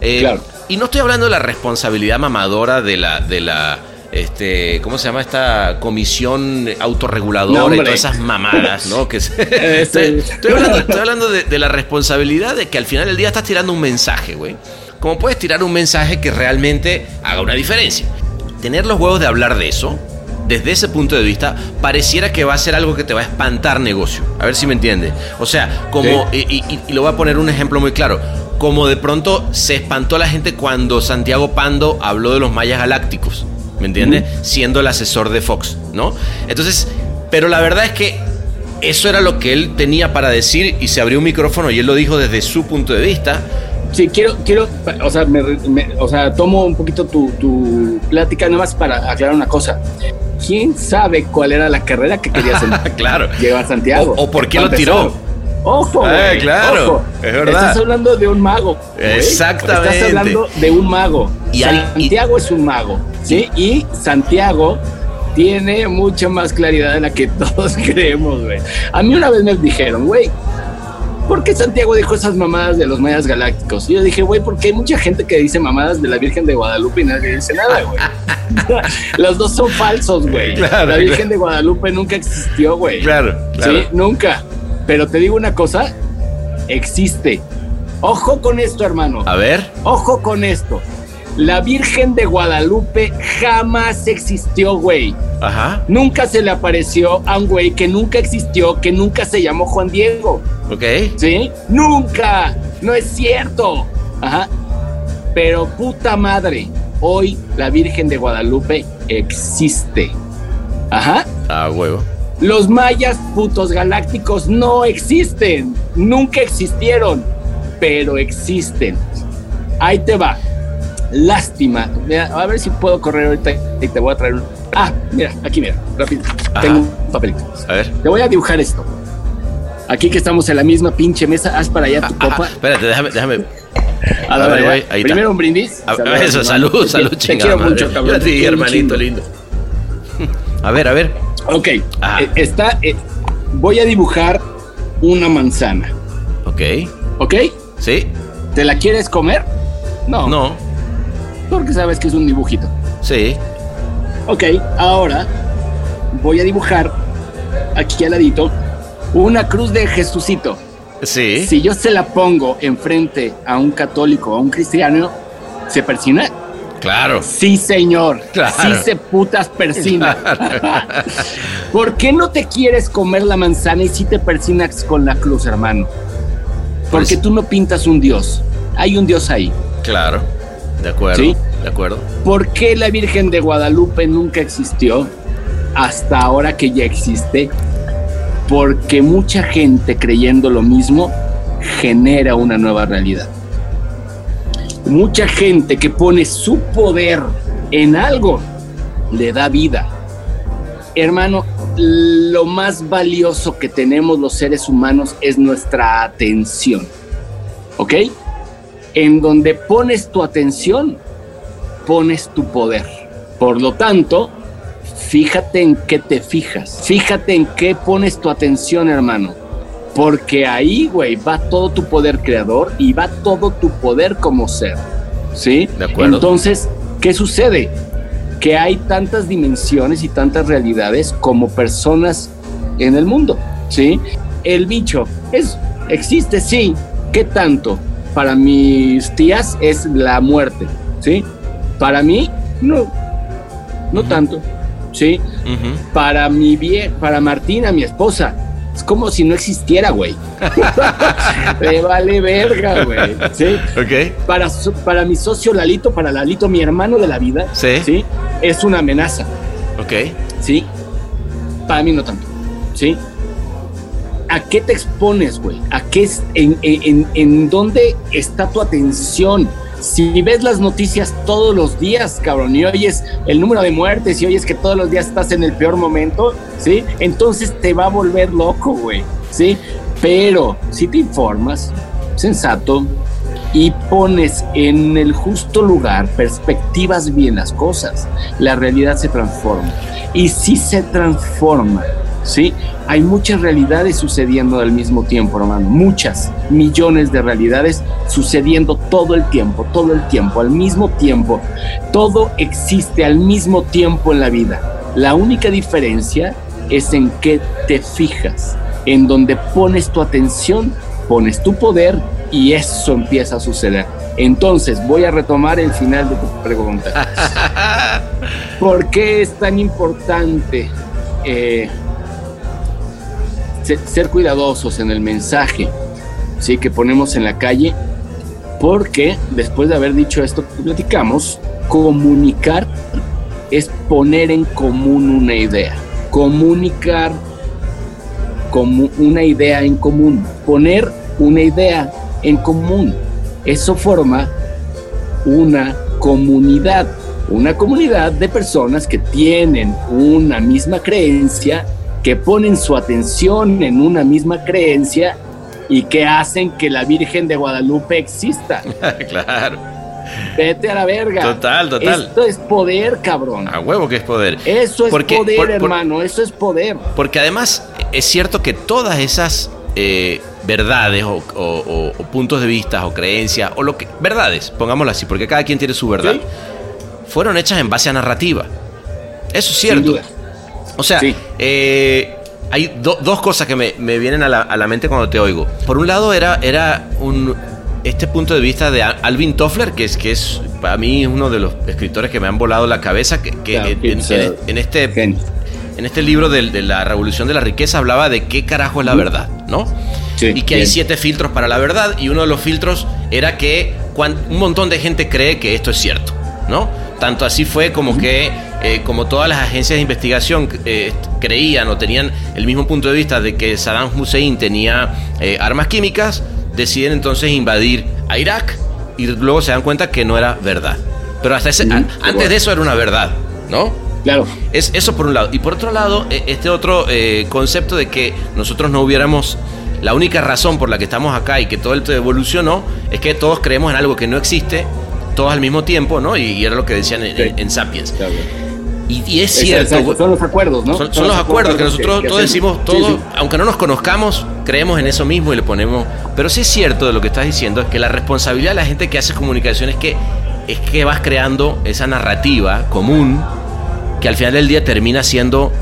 B: Eh,
D: Claro.
B: Y no estoy hablando de la responsabilidad mamadora de la, de la, este, ¿cómo se llama esta comisión autorreguladora
D: No,
B: y todas esas mamadas, ¿no? Que se-
D: Este-
B: estoy, estoy hablando, estoy hablando de, de la responsabilidad de que al final del día estás tirando un mensaje, güey. Como puedes tirar un mensaje que realmente haga una diferencia. Tener los huevos de hablar de eso, desde ese punto de vista, pareciera que va a ser algo que te va a espantar negocio. A ver si me entiende. O sea, como, y, y- y lo voy a poner un ejemplo muy claro. Como de pronto se espantó la gente cuando Santiago Pando habló de los mayas galácticos. ¿Me entiende? Siendo el asesor de Fox, ¿no? Entonces, pero la verdad es que eso era lo que él tenía para decir y se abrió un micrófono y él lo dijo desde su punto de vista.
D: Sí, quiero, quiero, o sea, me- me- o sea, tomo un poquito tu, tu plática nada más para aclarar una cosa. ¿Quién sabe cuál era la carrera que querías
B: claro.
D: llevar Santiago?
B: O, o por qué lo tiró.
D: Ojo,
B: Eh,
D: güey,
B: claro,
D: ojo.
B: es verdad.
D: Estás hablando de un mago. güey.
B: Exactamente.
D: Estás hablando de un mago.
B: Y al- y-
D: Santiago es un mago, ¿sí? Y Santiago tiene mucha más claridad de la que todos creemos, güey. A mí una vez me dijeron, güey, ¿por qué Santiago dijo esas mamadas de los mayas galácticos? Y yo dije, güey, porque hay mucha gente que dice mamadas de la Virgen de Guadalupe y nadie dice nada, güey. Los dos son falsos, güey.
B: Claro,
D: la Virgen
B: claro.
D: de Guadalupe nunca existió, güey.
B: Claro, claro.
D: Sí, nunca. Pero te digo una cosa, existe. Ojo con esto, hermano.
B: A ver.
D: Ojo con esto. La Virgen de Guadalupe jamás existió, güey.
B: Ajá.
D: Nunca se le apareció a un güey que nunca existió, que nunca se llamó Juan Diego.
B: Ok.
D: ¿Sí? Nunca. No es cierto. Ajá. Pero puta madre, hoy la Virgen de Guadalupe existe. Ajá.
B: Ah, huevo.
D: Los mayas putos galácticos no existen, nunca existieron, pero existen. Ahí te va. Lástima. Mira, a ver si puedo correr ahorita y te voy a traer un. Ah, mira, aquí mira, rápido.
B: Ajá.
D: Tengo un papelito.
B: A ver.
D: Te voy a dibujar esto. Aquí que estamos en la misma pinche mesa, haz para allá tu
B: Ajá,
D: copa.
B: espérate, déjame, déjame.
D: A
B: ver, está.
D: Primero un brindis.
B: A-
D: Salud,
B: eso, salud,
D: Te-
B: salud,
D: Te quiero mucho, cabrón.
B: Yo ti, hermanito lindo. A ver, a ver.
D: Ok, eh, está. eh, voy a dibujar una manzana.
B: Ok.
D: ¿Ok?
B: ¿Sí?
D: ¿Te la quieres comer? No.
B: No.
D: Porque sabes que es un dibujito.
B: Sí.
D: Ok, ahora voy a dibujar aquí al ladito una cruz de Jesucito.
B: Sí.
D: Si yo se la pongo enfrente a un católico o a un cristiano, ¿se persina?
B: Claro.
D: Sí, señor.
B: Claro.
D: Sí se putas persina. ¿Por qué no te quieres comer la manzana y si te persinas con la cruz, hermano? Porque
B: Pues-
D: tú no pintas un dios. Hay un dios ahí.
B: Claro. De acuerdo.
D: Sí.
B: De acuerdo.
D: ¿Por qué la Virgen de Guadalupe nunca existió hasta ahora que ya existe? Porque mucha gente creyendo lo mismo genera una nueva realidad. Mucha gente que pone su poder en algo le da vida. Hermano, lo más valioso que tenemos los seres humanos es nuestra atención. ¿Ok? En donde pones tu atención, pones tu poder. Por lo tanto, fíjate en qué te fijas. Fíjate en qué pones tu atención, hermano. Porque ahí, güey, va todo tu poder creador y va todo tu poder como ser. ¿Sí?
B: De acuerdo.
D: Entonces, ¿qué sucede? Que hay tantas dimensiones y tantas realidades como personas en el mundo. ¿Sí? El bicho es, existe, sí. ¿Qué tanto? Para mis tías es la muerte. ¿Sí? Para mí, no. No tanto. ¿Sí? Para mi bien, para Martina, mi esposa, es como si no existiera, güey. Me vale verga, güey. ¿Sí?
B: Ok.
D: Para, para mi socio Lalito, para Lalito, mi hermano de la vida,
B: Sí.
D: Es una amenaza,
B: Ok.
D: ¿sí? Para mí no tanto, ¿sí? ¿A qué te expones, güey? ¿A qué es, en, en, dónde está tu atención? Si ves las noticias todos los días, cabrón, y oyes el número de muertes y oyes que todos los días estás en el peor momento, ¿sí? Entonces te va a volver loco, güey, ¿sí? Pero si te informas, sensato, y pones en el justo lugar, perspectivas bien las cosas, la realidad se transforma. Y si se transforma, ¿sí? Hay muchas realidades sucediendo al mismo tiempo, hermano. Muchas, millones de realidades sucediendo todo el tiempo, todo el tiempo, al mismo tiempo. Todo existe al mismo tiempo en la vida. La única diferencia es en qué te fijas, en donde pones tu atención, pones tu poder y eso empieza a suceder. Entonces voy a retomar el final de tu pregunta. ¿Por qué es tan importante eh, ser cuidadosos en el mensaje ¿sí? que ponemos en la calle? Porque después de haber dicho esto que platicamos, comunicar es poner en común una idea. Comunicar como una idea en común. Poner una idea en común. Eso forma una comunidad. Una comunidad de personas que tienen una misma creencia, que ponen su atención en una misma creencia y que hacen que la Virgen de Guadalupe exista.
B: claro.
D: Vete a la verga.
B: Total, total.
D: Esto es poder, cabrón.
B: A huevo que es poder.
D: Eso es
B: Porque-
D: poder,
B: por- por-
D: hermano. Eso es poder.
B: Porque además es cierto que todas esas eh, verdades o, o- o- o puntos de vista o creencias o lo que verdades, pongámoslo así, porque cada quien tiene su verdad,
D: Sí.
B: fueron hechas en base a narrativa. Eso es
D: Sin
B: cierto.
D: duda.
B: O sea,
D: Sí.
B: eh, hay do- dos cosas que me, me vienen a la, a la mente cuando te oigo. Por un lado era, era un, este punto de vista de Al- Alvin Toffler, que es, que es para mí uno de los escritores que me han volado la cabeza, que, en, en- en- este, en este libro de, la revolución de la riqueza hablaba de qué carajo es la verdad, ¿no?
D: Sí,
B: y que hay siete filtros para la verdad y uno de los filtros era que un montón de gente cree que esto es cierto, ¿no? Tanto así fue como que, eh, como todas las agencias de investigación eh, creían o tenían el mismo punto de vista de que Saddam Hussein tenía eh, armas químicas, deciden entonces invadir a Irak y luego se dan cuenta que no era verdad. Pero hasta ese, a- antes de eso era una verdad, ¿no?
D: Claro.
B: Es eso por un lado. Y por otro lado, e- este otro eh, concepto de que nosotros no hubiéramos. La única razón por la que estamos acá y que todo esto evolucionó es que todos creemos en algo que no existe, todos al mismo tiempo, ¿no? Y, y era lo que decían en,
D: Sí.
B: en- en Sapiens.
D: claro.
B: Y, y es cierto.
D: exacto. Son los acuerdos, ¿no?
B: Son, son los acuerdos que nosotros
D: que
B: todos decimos,
D: Sí,
B: todos,
D: sí.
B: aunque no nos conozcamos, creemos en eso mismo y le ponemos. Pero sí es cierto de lo que estás diciendo, es que la responsabilidad de la gente que hace comunicación es que, es que vas creando esa narrativa común que al final del día termina siendo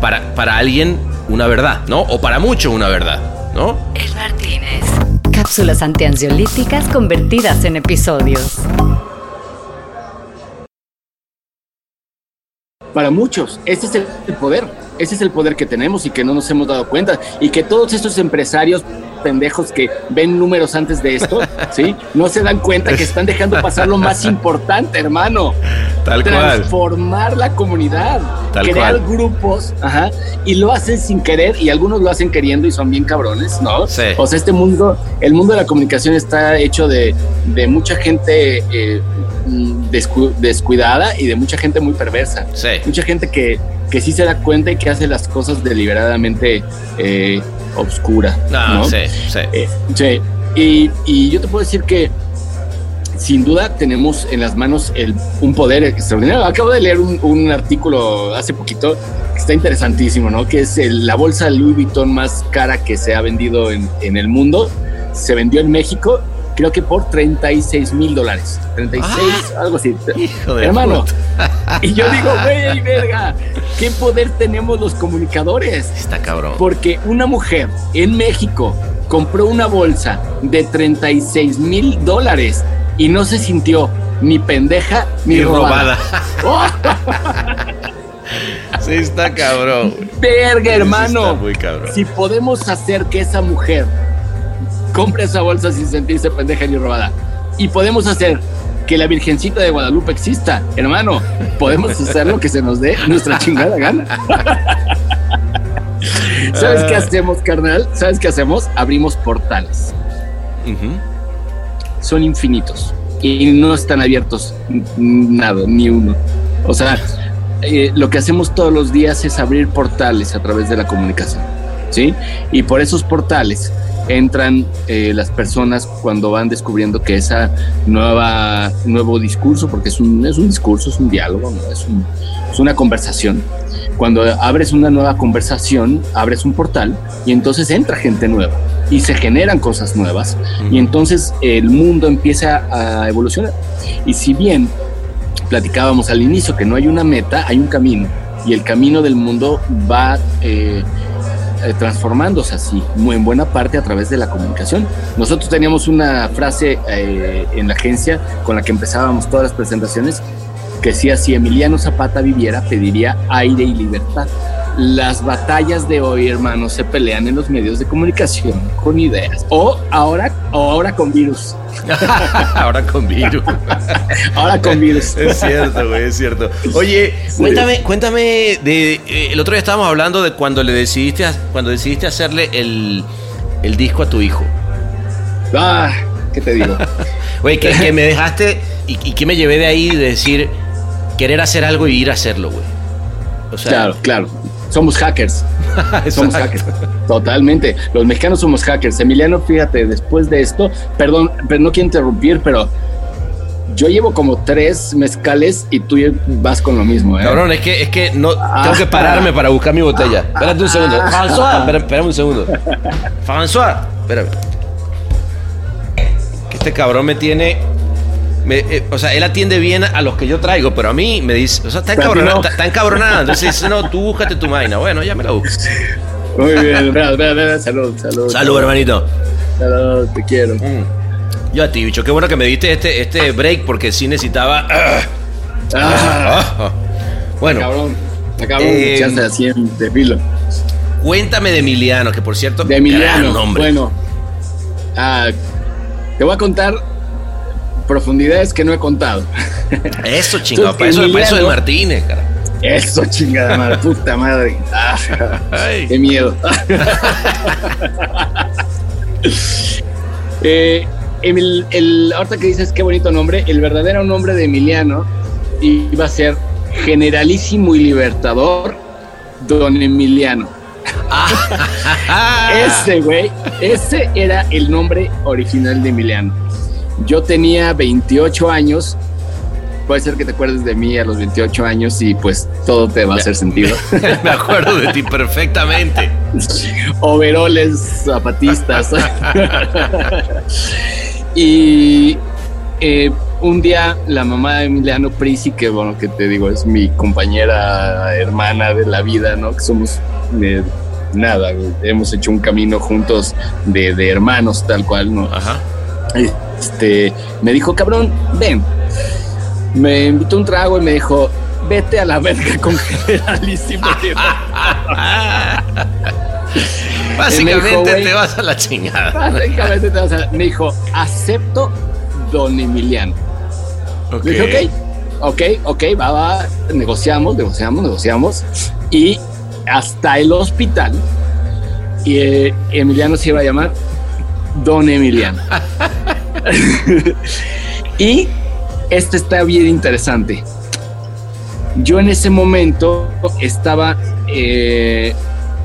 B: para, para alguien una verdad, ¿no? O para muchos una verdad, ¿no?
A: El Martínez. Cápsulas antiansiolíticas convertidas en episodios.
D: Para muchos, ese es el poder. Ese es el poder que tenemos y que no nos hemos dado cuenta. Y que todos estos empresarios pendejos que ven números antes de esto, ¿sí? No se dan cuenta que están dejando pasar lo más importante, hermano.
B: Tal
D: transformar la comunidad,
B: Tal
D: crear
B: cual.
D: grupos, ajá, y lo hacen sin querer y algunos lo hacen queriendo y son bien cabrones, ¿no?
B: Sí.
D: O sea, este mundo, el mundo de la comunicación está hecho de, de mucha gente eh, mm, descu- descuidada y de mucha gente muy perversa.
B: Sí.
D: Mucha gente que, que sí se da cuenta y que hace las cosas deliberadamente eh, obscura.
B: No,
D: ¿no?
B: sí, sí.
D: Eh, sí, y, y yo te puedo decir que sin duda tenemos en las manos el- un poder extraordinario. Acabo de leer un, un artículo hace poquito que está interesantísimo, ¿no? Que es el- la bolsa Louis Vuitton más cara que se ha vendido en, en el mundo. Se vendió en México, creo que por 36 mil dólares. 36, algo así.
B: Hijo de
D: Hermano. Y yo digo, güey, verga, ¿qué poder tenemos los comunicadores?
B: Está cabrón.
D: Porque una mujer en México compró una bolsa de 36 mil dólares y no se sintió ni pendeja ni,
B: Y
D: robada.
B: robada.
D: ¡Oh,
B: Sí, está cabrón.
D: verga, hermano!
B: Está muy cabrón.
D: Si podemos hacer que esa mujer compre esa bolsa sin sentirse pendeja ni robada y podemos hacer que la Virgencita de Guadalupe exista, hermano, podemos hacer lo que se nos dé nuestra chingada gana. ¿Sabes qué hacemos, carnal? ¿Sabes qué hacemos? Abrimos portales.
B: Ujú.
D: Son infinitos y no están abiertos nada, ni uno. O sea, eh, lo que hacemos todos los días es abrir portales a través de la comunicación, ¿sí? Y por esos portales entran eh, las personas cuando van descubriendo que esa nueva nuevo discurso, porque es un, es un discurso, es un diálogo, ¿no? es, un- es una conversación. Cuando abres una nueva conversación, abres un portal y entonces entra gente nueva y se generan cosas nuevas y entonces el mundo empieza a evolucionar. Y si bien platicábamos al inicio que no hay una meta, hay un camino y el camino del mundo va eh, eh, transformándose así, muy en buena parte a través de la comunicación. Nosotros teníamos una frase eh, en la agencia con la que empezábamos todas las presentaciones que decía, si Emiliano Zapata viviera, pediría aire y libertad. Las batallas de hoy, hermanos, se pelean en los medios de comunicación con ideas. O ahora, o ahora con virus.
B: Ahora con virus.
D: Ahora con virus.
B: Es cierto, güey, es cierto. Oye, cuéntame, cuéntame de eh, el otro día estábamos hablando de cuando le decidiste cuando decidiste hacerle el, el disco a tu hijo.
D: Ah, ¿qué te digo?
B: Güey, que, que me dejaste y, y que me llevé de ahí de decir querer hacer algo y ir a hacerlo, güey. O sea,
D: Claro, claro. Somos hackers. Somos hackers. Totalmente. Los mexicanos somos hackers. Emiliano, fíjate, después de esto, perdón, pero no quiero interrumpir, pero yo llevo como tres mezcales y tú vas con lo mismo, ¿eh?
B: Cabrón, es que, es que no tengo que pararme para buscar mi botella. Espérate un segundo. François, espera- espérame un segundo. François, espérame. Que este cabrón me tiene. Me- eh, o sea, él atiende bien a los que yo traigo, pero a mí me dice. O sea, está
D: Pero a ti
B: encabronado.
D: no.
B: Está, está encabronado. Entonces dice, no, tú búscate tu vaina. Bueno, ya me la busco.
D: Muy bien, salud, salud.
B: Salud, hermanito.
D: Salud, te quiero.
B: Mm. Yo a ti, bicho. Qué bueno que me diste este, este break porque sí necesitaba. ah,
D: Ah,
B: ah. Bueno,
D: cabrón. Cabrón,
B: Eh,
D: ya se hacía de filo.
B: cuéntame de Emiliano, que por cierto.
D: De Emiliano.
B: gran nombre.
D: Bueno, ah, te voy a contar profundidades que no he contado.
B: Eso, chingado.
D: Entonces,
B: Para eso, para eso de Martínez, cara.
D: Eso, chingada madre, puta madre. Ah,
B: Ay.
D: qué miedo. Eh, Emil- el, ahorita que dices qué bonito nombre, el verdadero nombre de Emiliano iba a ser Generalísimo y Libertador Don Emiliano. Ese, güey, ese era el nombre original de Emiliano. Yo tenía 28 años. Puede ser que te acuerdes de mí a los 28 años y pues todo te va a hacer sentido.
B: Me acuerdo de ti perfectamente.
D: overoles zapatistas. y eh, un día la mamá de Emiliano Prisi, que bueno, que te digo, es mi compañera hermana de la vida, ¿no? Que somos de nada, güey. hemos hecho un camino juntos de, de hermanos, tal cual, ¿no?
B: Ajá.
D: Este, me dijo, cabrón, ven. Me invitó un trago y me dijo, vete a la verga con generalísimo.
B: Básicamente
D: Me dijo,
B: te vas a la chingada.
D: Básicamente, te vas a- me dijo, acepto don Emiliano.
B: Ok.
D: Le dije, ok, ok, ok, va, va, negociamos, negociamos, negociamos. Y hasta el hospital, y eh, Emiliano se iba a llamar Don Emiliano. y esto está bien interesante. Yo en ese momento estaba, eh,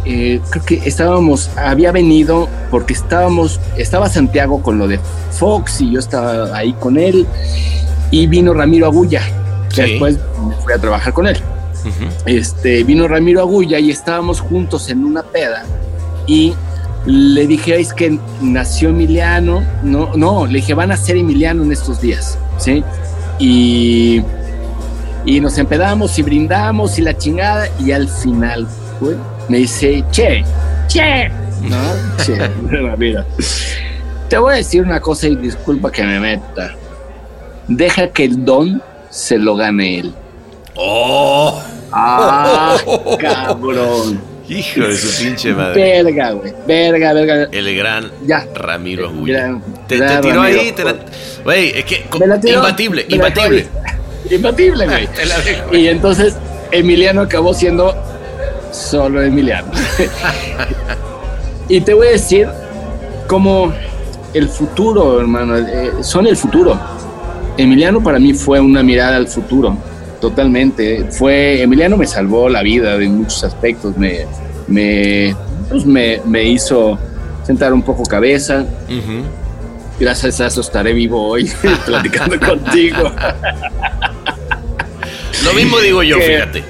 D: eh, creo que estábamos, había venido porque estábamos, estaba Santiago con lo de Fox y yo estaba ahí con él y vino Ramiro Agulla. que
B: Sí.
D: Después me fui a trabajar con él. Este, vino Ramiro Agulla y estábamos juntos en una peda y le dije, es que nació Emiliano. No, no, le dije, van a ser Emiliano en estos días, ¿sí? Y, y nos empedamos y brindamos y la chingada y al final, güey, me dice, che, che, ¿no? Che, mira, te voy a decir una cosa y disculpa que me meta. Deja que el don se lo gane él.
B: ¡Oh!
D: Ah, cabrón.
B: Hijo de su pinche madre.
D: Verga, güey. Verga, verga.
B: El gran
D: Ya.
B: Ramiro Agulla.
D: Gran-
B: Te, tiró
D: Ramiro.
B: ahí. Te la... Güey, es que.
D: Tiró,
B: imbatible, imbatible.
D: Imbatible, güey.
B: Dejo.
D: Y entonces Emiliano acabó siendo solo Emiliano. y te voy a decir cómo el futuro, hermano, eh, son el futuro. Emiliano para mí fue una mirada al futuro, totalmente. Fue Emiliano me salvó la vida en muchos aspectos, me me pues me, me hizo sentar un poco cabeza. Gracias a eso estaré vivo hoy platicando contigo.
B: Lo mismo digo yo,
D: Que-
B: fíjate.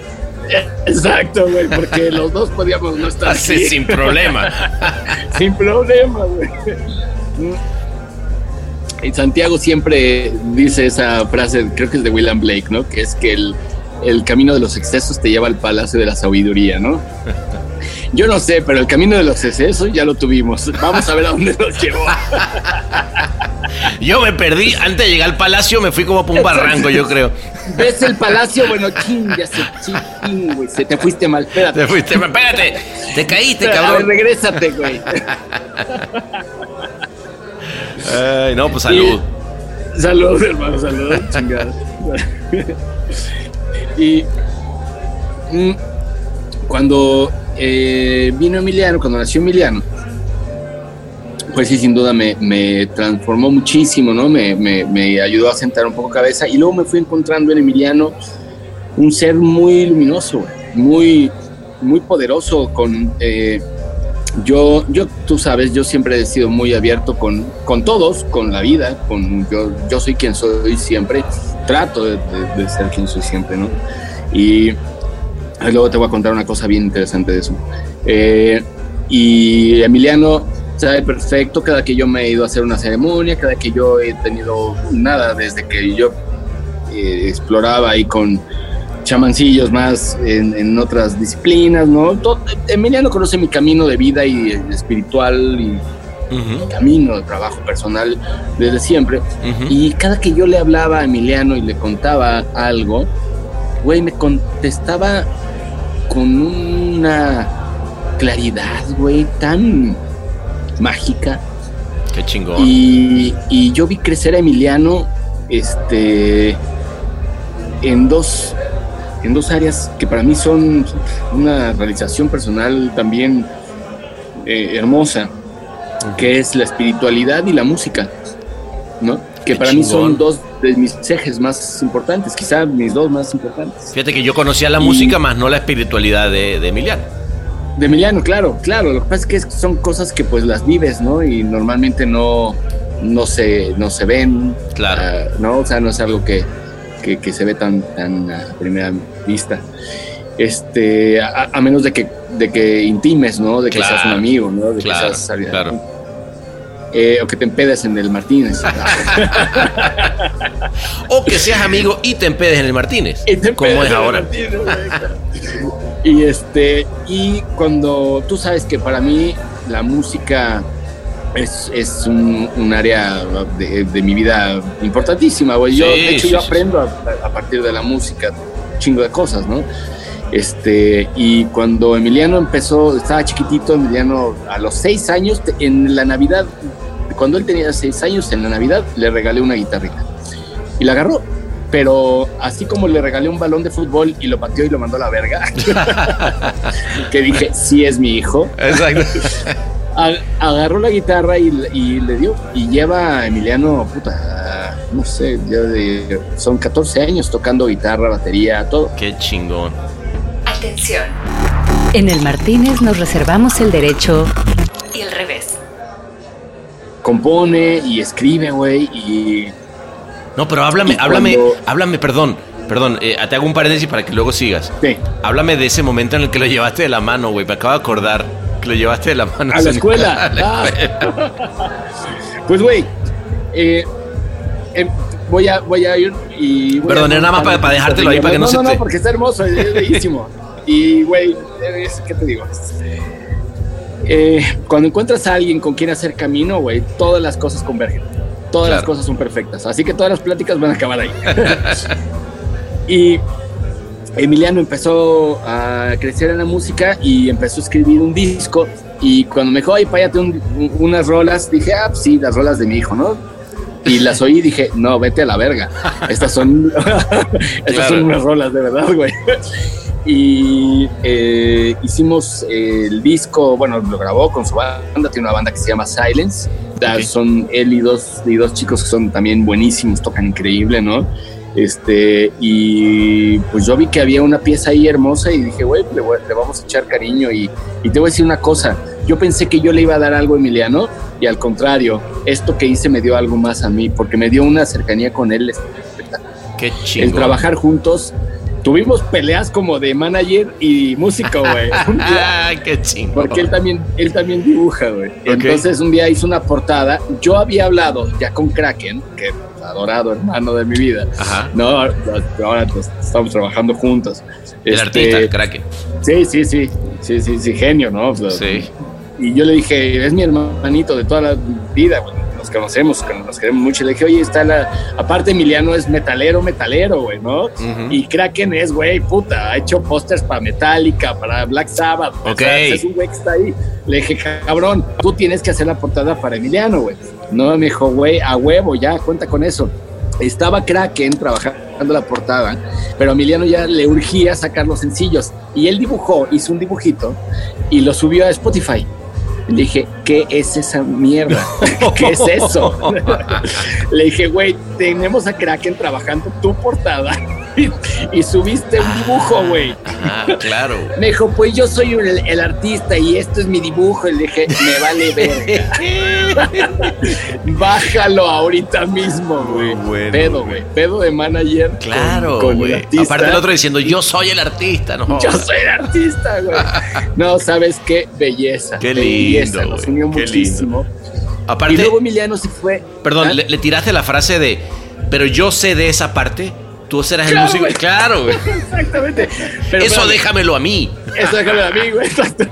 D: Exacto, güey, porque los dos podíamos no estar
B: Así
D: aquí.
B: sin problema.
D: sin problema, güey. Santiago siempre dice esa frase, creo que es de William Blake, ¿no? Que es que el, el camino de los excesos te lleva al palacio de la sabiduría, ¿no? Yo no sé, pero el camino de los excesos ya lo tuvimos. Vamos a ver a dónde nos llevó.
B: Yo me perdí. Antes de llegar al palacio me fui como por un barranco, yo creo.
D: ¿Ves el palacio? Bueno, ching, ya se ching, güey. Se te fuiste mal. Espérate.
B: Te fuiste. Espérate. Te caíste,
D: A ver,
B: cabrón.
D: regrésate, güey.
B: Ay, no, pues salud.
D: Y- salud, hermano, salud. Chingada. y mm, cuando eh, vino Emiliano, cuando nació Emiliano, pues sí, sin duda me, me transformó muchísimo, ¿no? Me, me- me ayudó a sentar un poco cabeza y luego me fui encontrando en Emiliano un ser muy luminoso, muy, muy poderoso con... eh, yo, yo, tú sabes, yo siempre he sido muy abierto con, con todos, con la vida, con yo, yo soy quien soy siempre, trato de, ser quien soy siempre, ¿no? Y luego te voy a contar una cosa bien interesante de eso. Eh, y Emiliano sabe perfecto cada que yo me he ido a hacer una ceremonia, cada que yo he tenido nada, desde que yo eh, exploraba ahí con chamancillos más en, en otras disciplinas, ¿no? Todo- Emiliano conoce mi camino de vida y eh, espiritual y camino de trabajo personal desde siempre. Y cada que yo le hablaba a Emiliano y le contaba algo, güey, me contestaba con una claridad, güey, tan mágica.
B: Qué chingón.
D: Y, y yo vi crecer a Emiliano este, en, dos, en dos áreas que para mí son una realización personal también eh, hermosa, que es la espiritualidad y la música, ¿no? Que
B: Qué
D: para mí son dos de mis ejes más importantes, quizá mis dos más importantes.
B: Fíjate que yo conocía la
D: Y-
B: música más no la espiritualidad de, de Emiliano.
D: De Emiliano, claro, claro. Lo que pasa es que son cosas que pues las vives, ¿no? Y normalmente no, no, se, no se ven.
B: Claro.
D: ah, ¿No? O sea, no es algo que, que, que se ve tan, tan a primera vista. Este, a, a menos de que, de que intimes, ¿no? De que
B: Claro,
D: seas un amigo, ¿no? De
B: claro,
D: que seas
B: claro.
D: Eh, o que te empedes en el Martínez.
B: O que seas amigo y te empedes en el Martínez. Como es ahora.
D: Martínez, y este, y cuando tú sabes que para mí la música es, es un, un área de, de mi vida importantísima, güey. Yo,
B: Sí,
D: de hecho,
B: sí,
D: yo
B: sí,
D: aprendo a, a partir de la música chingo de cosas, ¿no? Este, y cuando Emiliano empezó, estaba chiquitito, Emiliano a los seis años, en la Navidad, cuando él tenía seis años, en la Navidad le regalé una guitarrita y la agarró. Pero así como le regalé un balón de fútbol y lo pateó y lo mandó a la verga, que dije, sí es mi hijo,
B: Exacto.
D: agarró la guitarra y, y le dio. Y lleva a Emiliano, puta, no sé, ya de- son 14 años tocando guitarra, batería, todo.
B: Qué chingón.
A: Atención. En el Martínez nos reservamos el derecho y el revés.
D: Compone y escribe, güey, y
B: No, pero háblame, háblame,
D: cuando-
B: háblame, perdón. Perdón, eh, te hago un paréntesis para que luego sigas.
D: sí,
B: Háblame de ese momento en el que lo llevaste de la mano, güey. Me acabo de acordar que lo llevaste de la mano.
D: a la escuela.
B: A la
D: Ah.
B: escuela.
D: Pues, güey, eh, em, voy, a, voy a ir y...
B: Perdón, nada más para- para dejártelo ahí, para que no se
D: No,
B: te-
D: no, porque está hermoso, es bellísimo. y, güey, ¿qué te digo? Eh, cuando encuentras a alguien con quien hacer camino, güey, todas las cosas convergen. Todas las cosas son perfectas. Así que todas las pláticas van a acabar ahí. y Emiliano empezó a crecer en la música y empezó a escribir un disco. Y cuando me dijo, ay, un- un- unas rolas, dije, ah, pues sí, las rolas de mi hijo, ¿no? Y las oí y dije, no, vete a la verga. Estas son, estas
B: Claro.
D: son unas rolas de verdad, güey. Y eh, hicimos el disco, bueno, lo grabó con su banda, tiene una banda que se llama Silence. Ah,
B: Ok.
D: Son él y dos, y dos chicos que son también buenísimos, tocan increíble, ¿no? Este, y pues yo vi que había una pieza ahí hermosa y dije, güey, le, le vamos a echar cariño. Y, y te voy a decir una cosa, yo pensé que yo le iba a dar algo a Emiliano y al contrario, esto que hice me dio algo más a mí, porque me dio una cercanía con él
B: Qué chingón.
D: el trabajar juntos. Tuvimos peleas como de manager y músico, güey.
B: Qué chingón.
D: Porque él también, él también dibuja, güey. Entonces un día hizo una portada. Yo había hablado ya con Kraken, que es adorado hermano de mi vida.
B: Ajá.
D: No, ahora estamos trabajando juntos.
B: El
D: Este,
B: artista, crack.
D: Sí, sí, sí. Sí, sí, sí, genio, ¿no?
B: Sí.
D: Y yo le dije, es mi hermanito de toda la vida, güey. Nos conocemos, nos queremos mucho. Y le dije, oye, está la. Aparte, Emiliano es metalero, metalero, güey, ¿no?
B: Ujú.
D: Y Kraken es, güey, puta, ha hecho pósters para Metallica, para Black Sabbath. o
B: Ok.
D: sea, es un güey que está ahí. Le dije, cabrón, tú tienes que hacer la portada para Emiliano, güey. No, me dijo, güey, a huevo, ya, cuenta con eso. Estaba Kraken trabajando la portada, pero a Emiliano ya le urgía sacar los sencillos. Y él dibujó, hizo un dibujito y lo subió a Spotify. Le dije, ¿qué es esa mierda? ¿Qué es eso? Le dije, güey, tenemos a Kraken trabajando tu portada y subiste un dibujo, güey.
B: Ah, claro.
D: Me dijo, pues yo soy el, el artista y esto es mi dibujo. Y le dije, me vale verga. Bájalo ahorita mismo, güey.
B: Bueno,
D: pedo,
B: güey.
D: Pedo de manager.
B: Claro, güey. Aparte el otro diciendo, yo soy el artista, ¿no?
D: Yo soy el artista, güey. No, ¿sabes qué? Belleza.
B: Qué
D: Belleza,
B: lindo,
D: Nos
B: güey,
D: unió
B: qué
D: muchísimo.
B: Aparte,
D: y luego Emiliano se fue.
B: perdón,
D: ¿Ah?
B: le, le tiraste la frase de, pero yo sé de esa parte, tú serás el músico.
D: güey.
B: Claro, güey.
D: Exactamente. Pero
B: Eso déjamelo a mí.
D: Eso déjame a mí, güey. Exacto.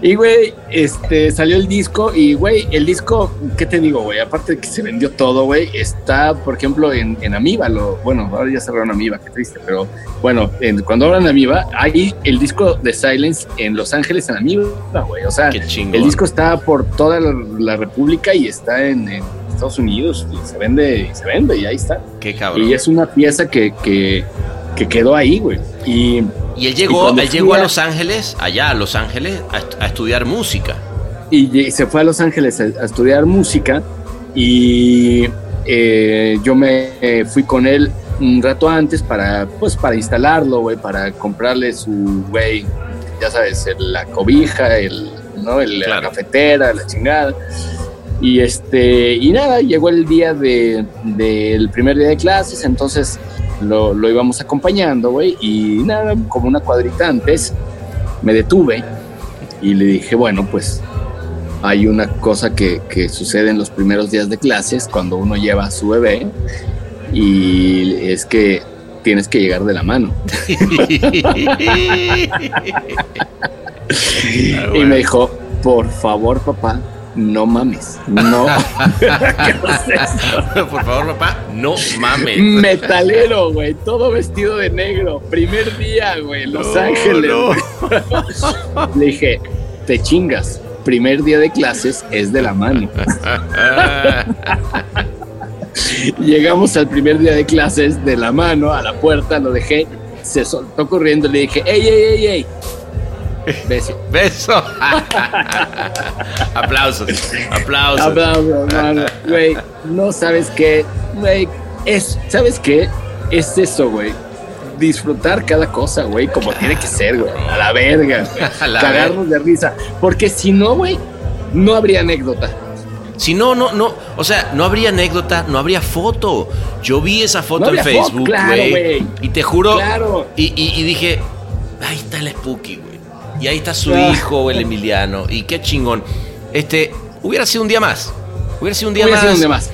D: Y, güey, este, salió el disco y, güey, el disco, ¿qué te digo, güey? Aparte de que se vendió todo, güey, está, por ejemplo, en, en Amiba, lo, bueno, ahora ya cerraron Amiba, qué triste, pero bueno, en- cuando abran Amiba, hay el disco de Silence en Los Ángeles en Amiba, güey, o sea, el disco está por toda la, la República y está en, en Estados Unidos y se vende, y se vende y ahí está.
B: Qué cabrón.
D: Y es una pieza que, que, que quedó ahí, güey. Y
B: Y él llegó, él llegó a Los Ángeles, allá a Los Ángeles, a, est- a estudiar música.
D: y se fue a Los Ángeles a, a estudiar música y eh, yo me eh, fui con él un rato antes para pues para instalarlo, güey, para comprarle su, güey, ya sabes, el- la cobija, el, ¿no? El-
B: Claro.
D: la cafetera, la chingada. Y este, y nada, llegó el día de, del primer día de clases, entonces lo, lo íbamos acompañando, güey, y nada, como una cuadrita antes, me detuve y le dije, bueno, pues hay una cosa que, que sucede en los primeros días de clases cuando uno lleva a su bebé y es que tienes que llegar de la mano. Y me dijo, por favor, papá, no mames, no.
B: Por favor, papá, no mames.
D: Metalero, güey, todo vestido de negro. Primer día, güey, Los
B: No,
D: Ángeles.
B: no.
D: Le dije, te chingas. Primer día de clases es de la mano. Llegamos al primer día de clases de la mano a la puerta, lo dejé, se soltó corriendo, le dije, ey, ey, ey, ey. Beso.
B: Beso. aplausos. Aplausos.
D: Aplausos, hermano. Güey, no sabes qué, güey, es, ¿sabes qué? Es eso, güey. Disfrutar cada cosa, güey, como tiene que ser, güey. A la verga, güey.
B: A la
D: Cagarnos de risa. Porque si no, güey, no habría anécdota.
B: Si no, no, no, o sea, no habría anécdota, no habría foto. Yo vi esa foto
D: No
B: en Facebook,
D: claro,
B: güey.
D: güey.
B: y te juro,
D: Claro.
B: y, y- y dije, ahí está el Spooky, güey. Y ahí está su hijo, el Emiliano. Y qué chingón. Este, hubiera sido un día más. Hubiera sido un día,
D: Hubiera
B: más,
D: sido un día más.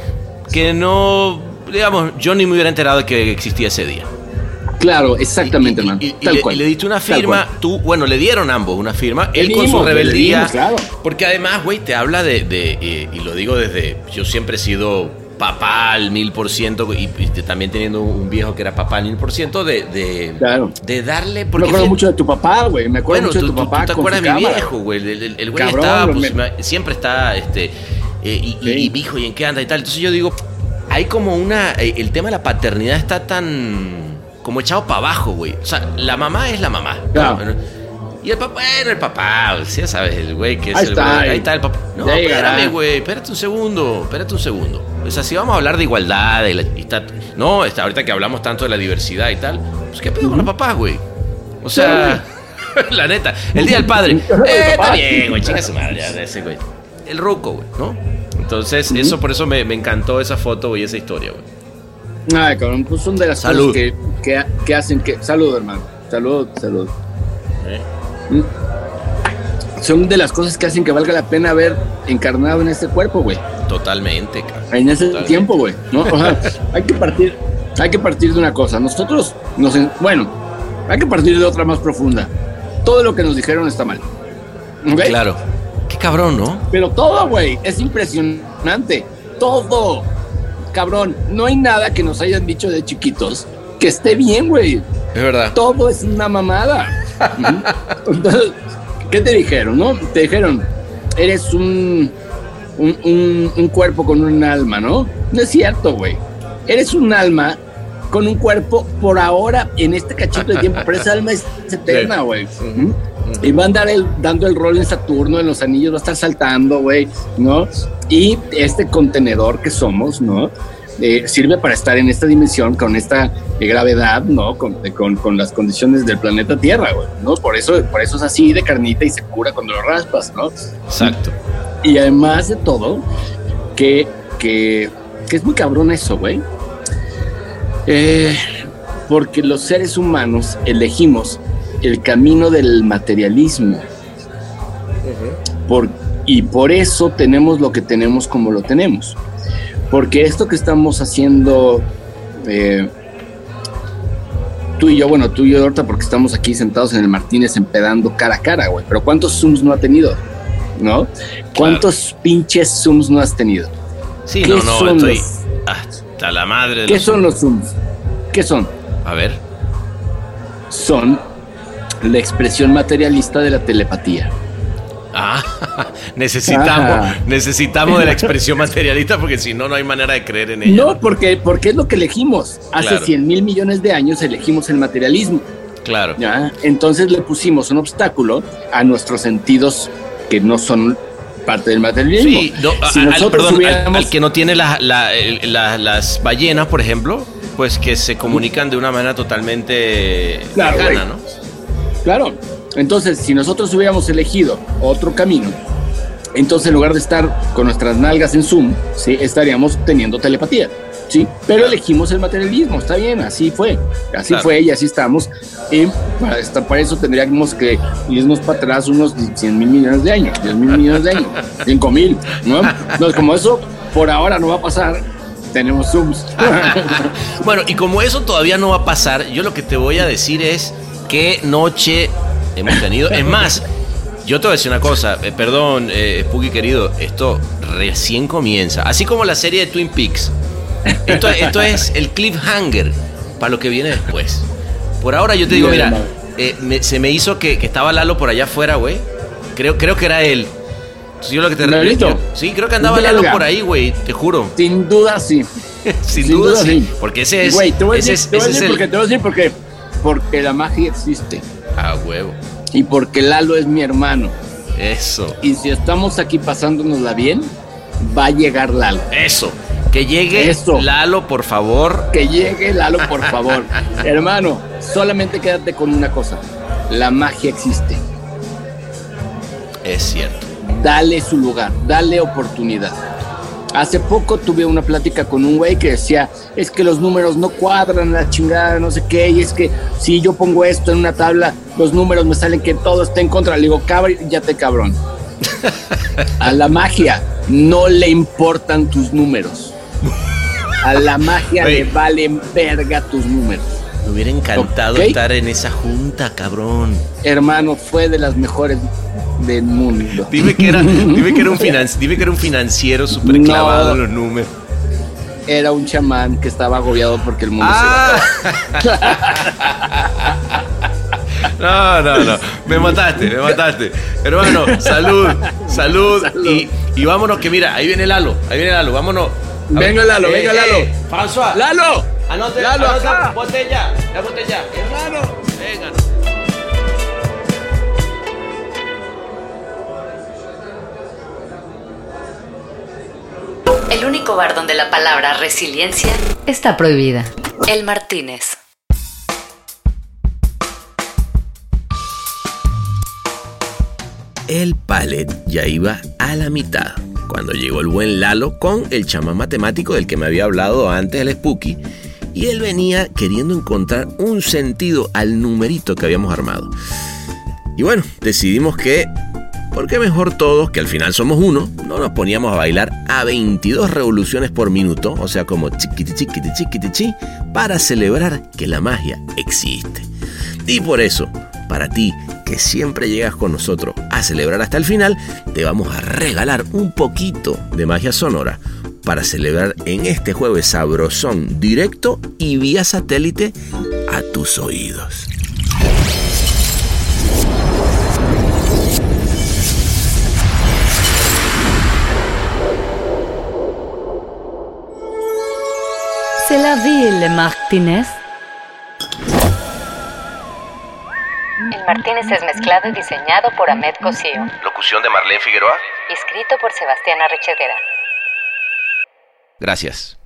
B: Que no, digamos, yo ni me hubiera enterado de que existía ese día.
D: Claro, exactamente,
B: Y-
D: hermano.
B: y- y
D: Tal
B: le,
D: cual.
B: y le diste una firma, tú, bueno, le dieron ambos una firma, él con
D: dimos,
B: su
D: le
B: rebeldía.
D: dimos, claro.
B: Porque además, güey, te habla de, de, eh, y lo digo desde, yo siempre he sido papá al mil por ciento, y, también teniendo un viejo que era papá al mil por ciento, de, de,
D: Claro.
B: de darle,
D: Me
B: porque
D: acuerdo
B: fíjate-
D: mucho de tu papá, güey. Me acuerdo
B: bueno,
D: mucho
B: tú,
D: de tu papá.
B: tú te
D: con
B: acuerdas de mi
D: cámara,
B: viejo, güey. El, el- el güey está, pues,
D: me-
B: me- siempre está, este, eh, y,
D: Sí.
B: y hijo, ¿y en qué anda y tal? Entonces yo digo, hay como una, eh, el tema de la paternidad está tan, como echado para abajo, güey. O sea, la mamá es la mamá.
D: Claro.
B: Y el papá, bueno, el papá, ya sabes, el güey que es
D: Ahí
B: el
D: está,
B: güey.
D: ahí.
B: Ahí está el papá. No,
D: Ya llegará.
B: espérame, güey, espérate un segundo, espérate un segundo. O sea, si vamos a hablar de igualdad, de la- y está- no, está, ahorita que hablamos tanto de la diversidad y tal, pues qué pedo con los papás, güey. O sea, la neta, el día del padre. Eh, está bien, güey, chinga su madre, ya, ese güey. El ruco, güey, ¿no? Entonces, eso por eso me, me encantó esa foto güey, esa historia, güey.
D: Ay, cabrón, pues son de las
B: Salud.
D: cosas que, que, que hacen que. Salud, hermano. Salud, salud.
B: ¿Eh?
D: Son de las cosas que hacen que valga la pena haber encarnado en este cuerpo, güey.
B: Totalmente, cabrón.
D: En ese
B: Totalmente.
D: tiempo, güey. ¿no? O sea, hay que partir, hay que partir de una cosa. Nosotros nos, en- bueno, hay que partir de otra más profunda. Todo lo que nos dijeron está mal.
B: Claro. Qué cabrón, ¿no?
D: Pero todo, güey, es impresionante. Todo. Cabrón, no hay nada que nos hayan dicho de chiquitos que esté bien, güey.
B: Es verdad.
D: Todo es una mamada. Entonces, ¿qué te dijeron, no? Te dijeron, eres un, un, un- un cuerpo con un alma, ¿no? No es cierto, güey. Eres un alma con un cuerpo por ahora en este cachito de tiempo, pero esa alma es eterna, güey. Y va a andar el- dando el rol en Saturno, en los anillos, va a estar saltando, güey, ¿no? Y este contenedor que somos, ¿no? Eh, sirve para estar en esta dimensión con esta eh, gravedad, ¿no? Con, con, con las condiciones del planeta Tierra, güey, ¿no? Por eso, por eso es así de carnita y se cura cuando lo raspas, ¿no?
B: Exacto.
D: Y además de todo, que, que, que es muy cabrón eso, güey. Eh, porque los seres humanos elegimos el camino del materialismo. Por, y por eso tenemos lo que tenemos como lo tenemos. Porque esto que estamos haciendo, eh, tú y yo, bueno, tú y yo ahorita porque estamos aquí sentados en el Martínez empedando cara a cara, güey. Pero ¿cuántos Zooms no ha tenido? ¿No? ¿Cuántos pinches Zooms no has tenido?
B: Sí,
D: ¿Qué
B: no, no,
D: son
B: estoy
D: los-
B: hasta la madre de
D: ¿Qué
B: los-
D: son los Zooms? ¿Qué son?
B: A ver.
D: Son la expresión materialista de la telepatía.
B: Ah, necesitamos,
D: Ah.
B: necesitamos de la expresión materialista porque si no, no hay manera de creer en ella.
D: No, porque, porque es lo que elegimos. Hace
B: Claro.
D: 100 mil millones de años elegimos el materialismo.
B: Claro.
D: ¿ya? Entonces le pusimos un obstáculo a nuestros sentidos que no son parte del materialismo.
B: Sí, no, a-
D: si
B: al-
D: nosotros
B: perdón, al-
D: hubiéramos-
B: al que no tiene la- la- la- las ballenas, por ejemplo, pues que se comunican de una manera totalmente
D: Claro,
B: lejana. ¿no?
D: Claro. Entonces, si nosotros hubiéramos elegido otro camino, entonces en lugar de estar con nuestras nalgas en Zoom, ¿sí? estaríamos teniendo telepatía. Sí, pero elegimos el materialismo, está bien, así fue, así
B: Claro.
D: fue y así estamos. Y para, esta- para eso tendríamos que irnos para atrás unos 100 mil millones de años, 10 mil millones de años, 5 mil, ¿no? Entonces, como eso por ahora no va a pasar, tenemos Zooms.
B: Bueno, y como eso todavía no va a pasar, yo lo que te voy a decir es qué noche hemos tenido. Es más, yo te voy a decir una cosa, eh, perdón, eh, Spooky querido, esto recién comienza. Así como la serie de Twin Peaks. Esto, esto es el cliffhanger para lo que viene después. Por ahora yo te digo, mira, eh, me- se me hizo que, que estaba Lalo por allá afuera, güey. Creo, creo que era él. Yo lo que te yo- Sí, creo que andaba. Lalo por ahí, güey, te juro.
D: Sin duda, sí.
B: Sin,
D: Sin
B: duda,
D: duda,
B: sí.
D: sí.
B: Porque ese es.
D: Güey, te voy a decir,
B: es-
D: te voy a
B: ese es
D: decir
B: el-
D: porque, te voy a decir porque, porque la magia existe
B: Ah, huevo.
D: y porque Lalo es mi hermano.
B: Eso.
D: Y si estamos aquí pasándonosla bien, va a llegar Lalo.
B: Eso. Que llegue
D: Eso.
B: Lalo, por favor.
D: Que llegue Lalo, por favor. Hermano, solamente quédate con una cosa. La magia existe.
B: Es cierto.
D: Dale su lugar, dale oportunidad. Hace poco tuve una plática con un güey que decía, es que los números no cuadran, la chingada, no sé qué, y es que si yo pongo esto en una tabla, los números me salen que todo está en contra. Le digo, cállate cabrón. A la magia no le importan tus números. A la magia
B: Oye.
D: le valen verga tus números.
B: Me hubiera encantado estar en esa junta, cabrón.
D: Hermano, fue de las mejores del mundo.
B: Dime que era, dime que era un finan- dime que era un financiero súper
D: No.
B: clavado en los números.
D: Era un chamán que estaba agobiado porque el mundo
B: Ah. No, no, no. Me mataste, me mataste. Hermano, salud, salud.
D: Salud.
B: Y, y vámonos, que mira, ahí viene Lalo. Ahí viene Lalo, vámonos.
D: Venga, Lalo, venga, Lalo.
B: François.
D: se va. ¡Lalo!
B: Anote,
D: Lalo,
B: anote,
D: acá.
B: botella, la botella.
D: ¡Hermano!
B: Venga.
A: El único bar donde la palabra resiliencia está prohibida. El Martínez.
B: El palet ya iba a la mitad cuando llegó el buen Lalo con el chamán matemático del que me había hablado antes, el Spooky, y él venía queriendo encontrar un sentido al numerito que habíamos armado. Y bueno, decidimos que, ¿por qué mejor todos, que al final somos uno, no nos poníamos a bailar a 22 revoluciones por minuto, o sea, como chiquiti chiquiti chiquiti chi, para celebrar que la magia existe? Y por eso, para ti que siempre llegas con nosotros a celebrar hasta el final, te vamos a regalar un poquito de magia sonora para celebrar en este jueves sabrosón directo y vía satélite a tus oídos.
A: C'est la vie, le Martínez.
H: El Martínez es mezclado y diseñado por Ahmed Cosío.
B: Locución de Marlene Figueroa.
H: Escrito por Sebastián Arrechedera.
B: Gracias.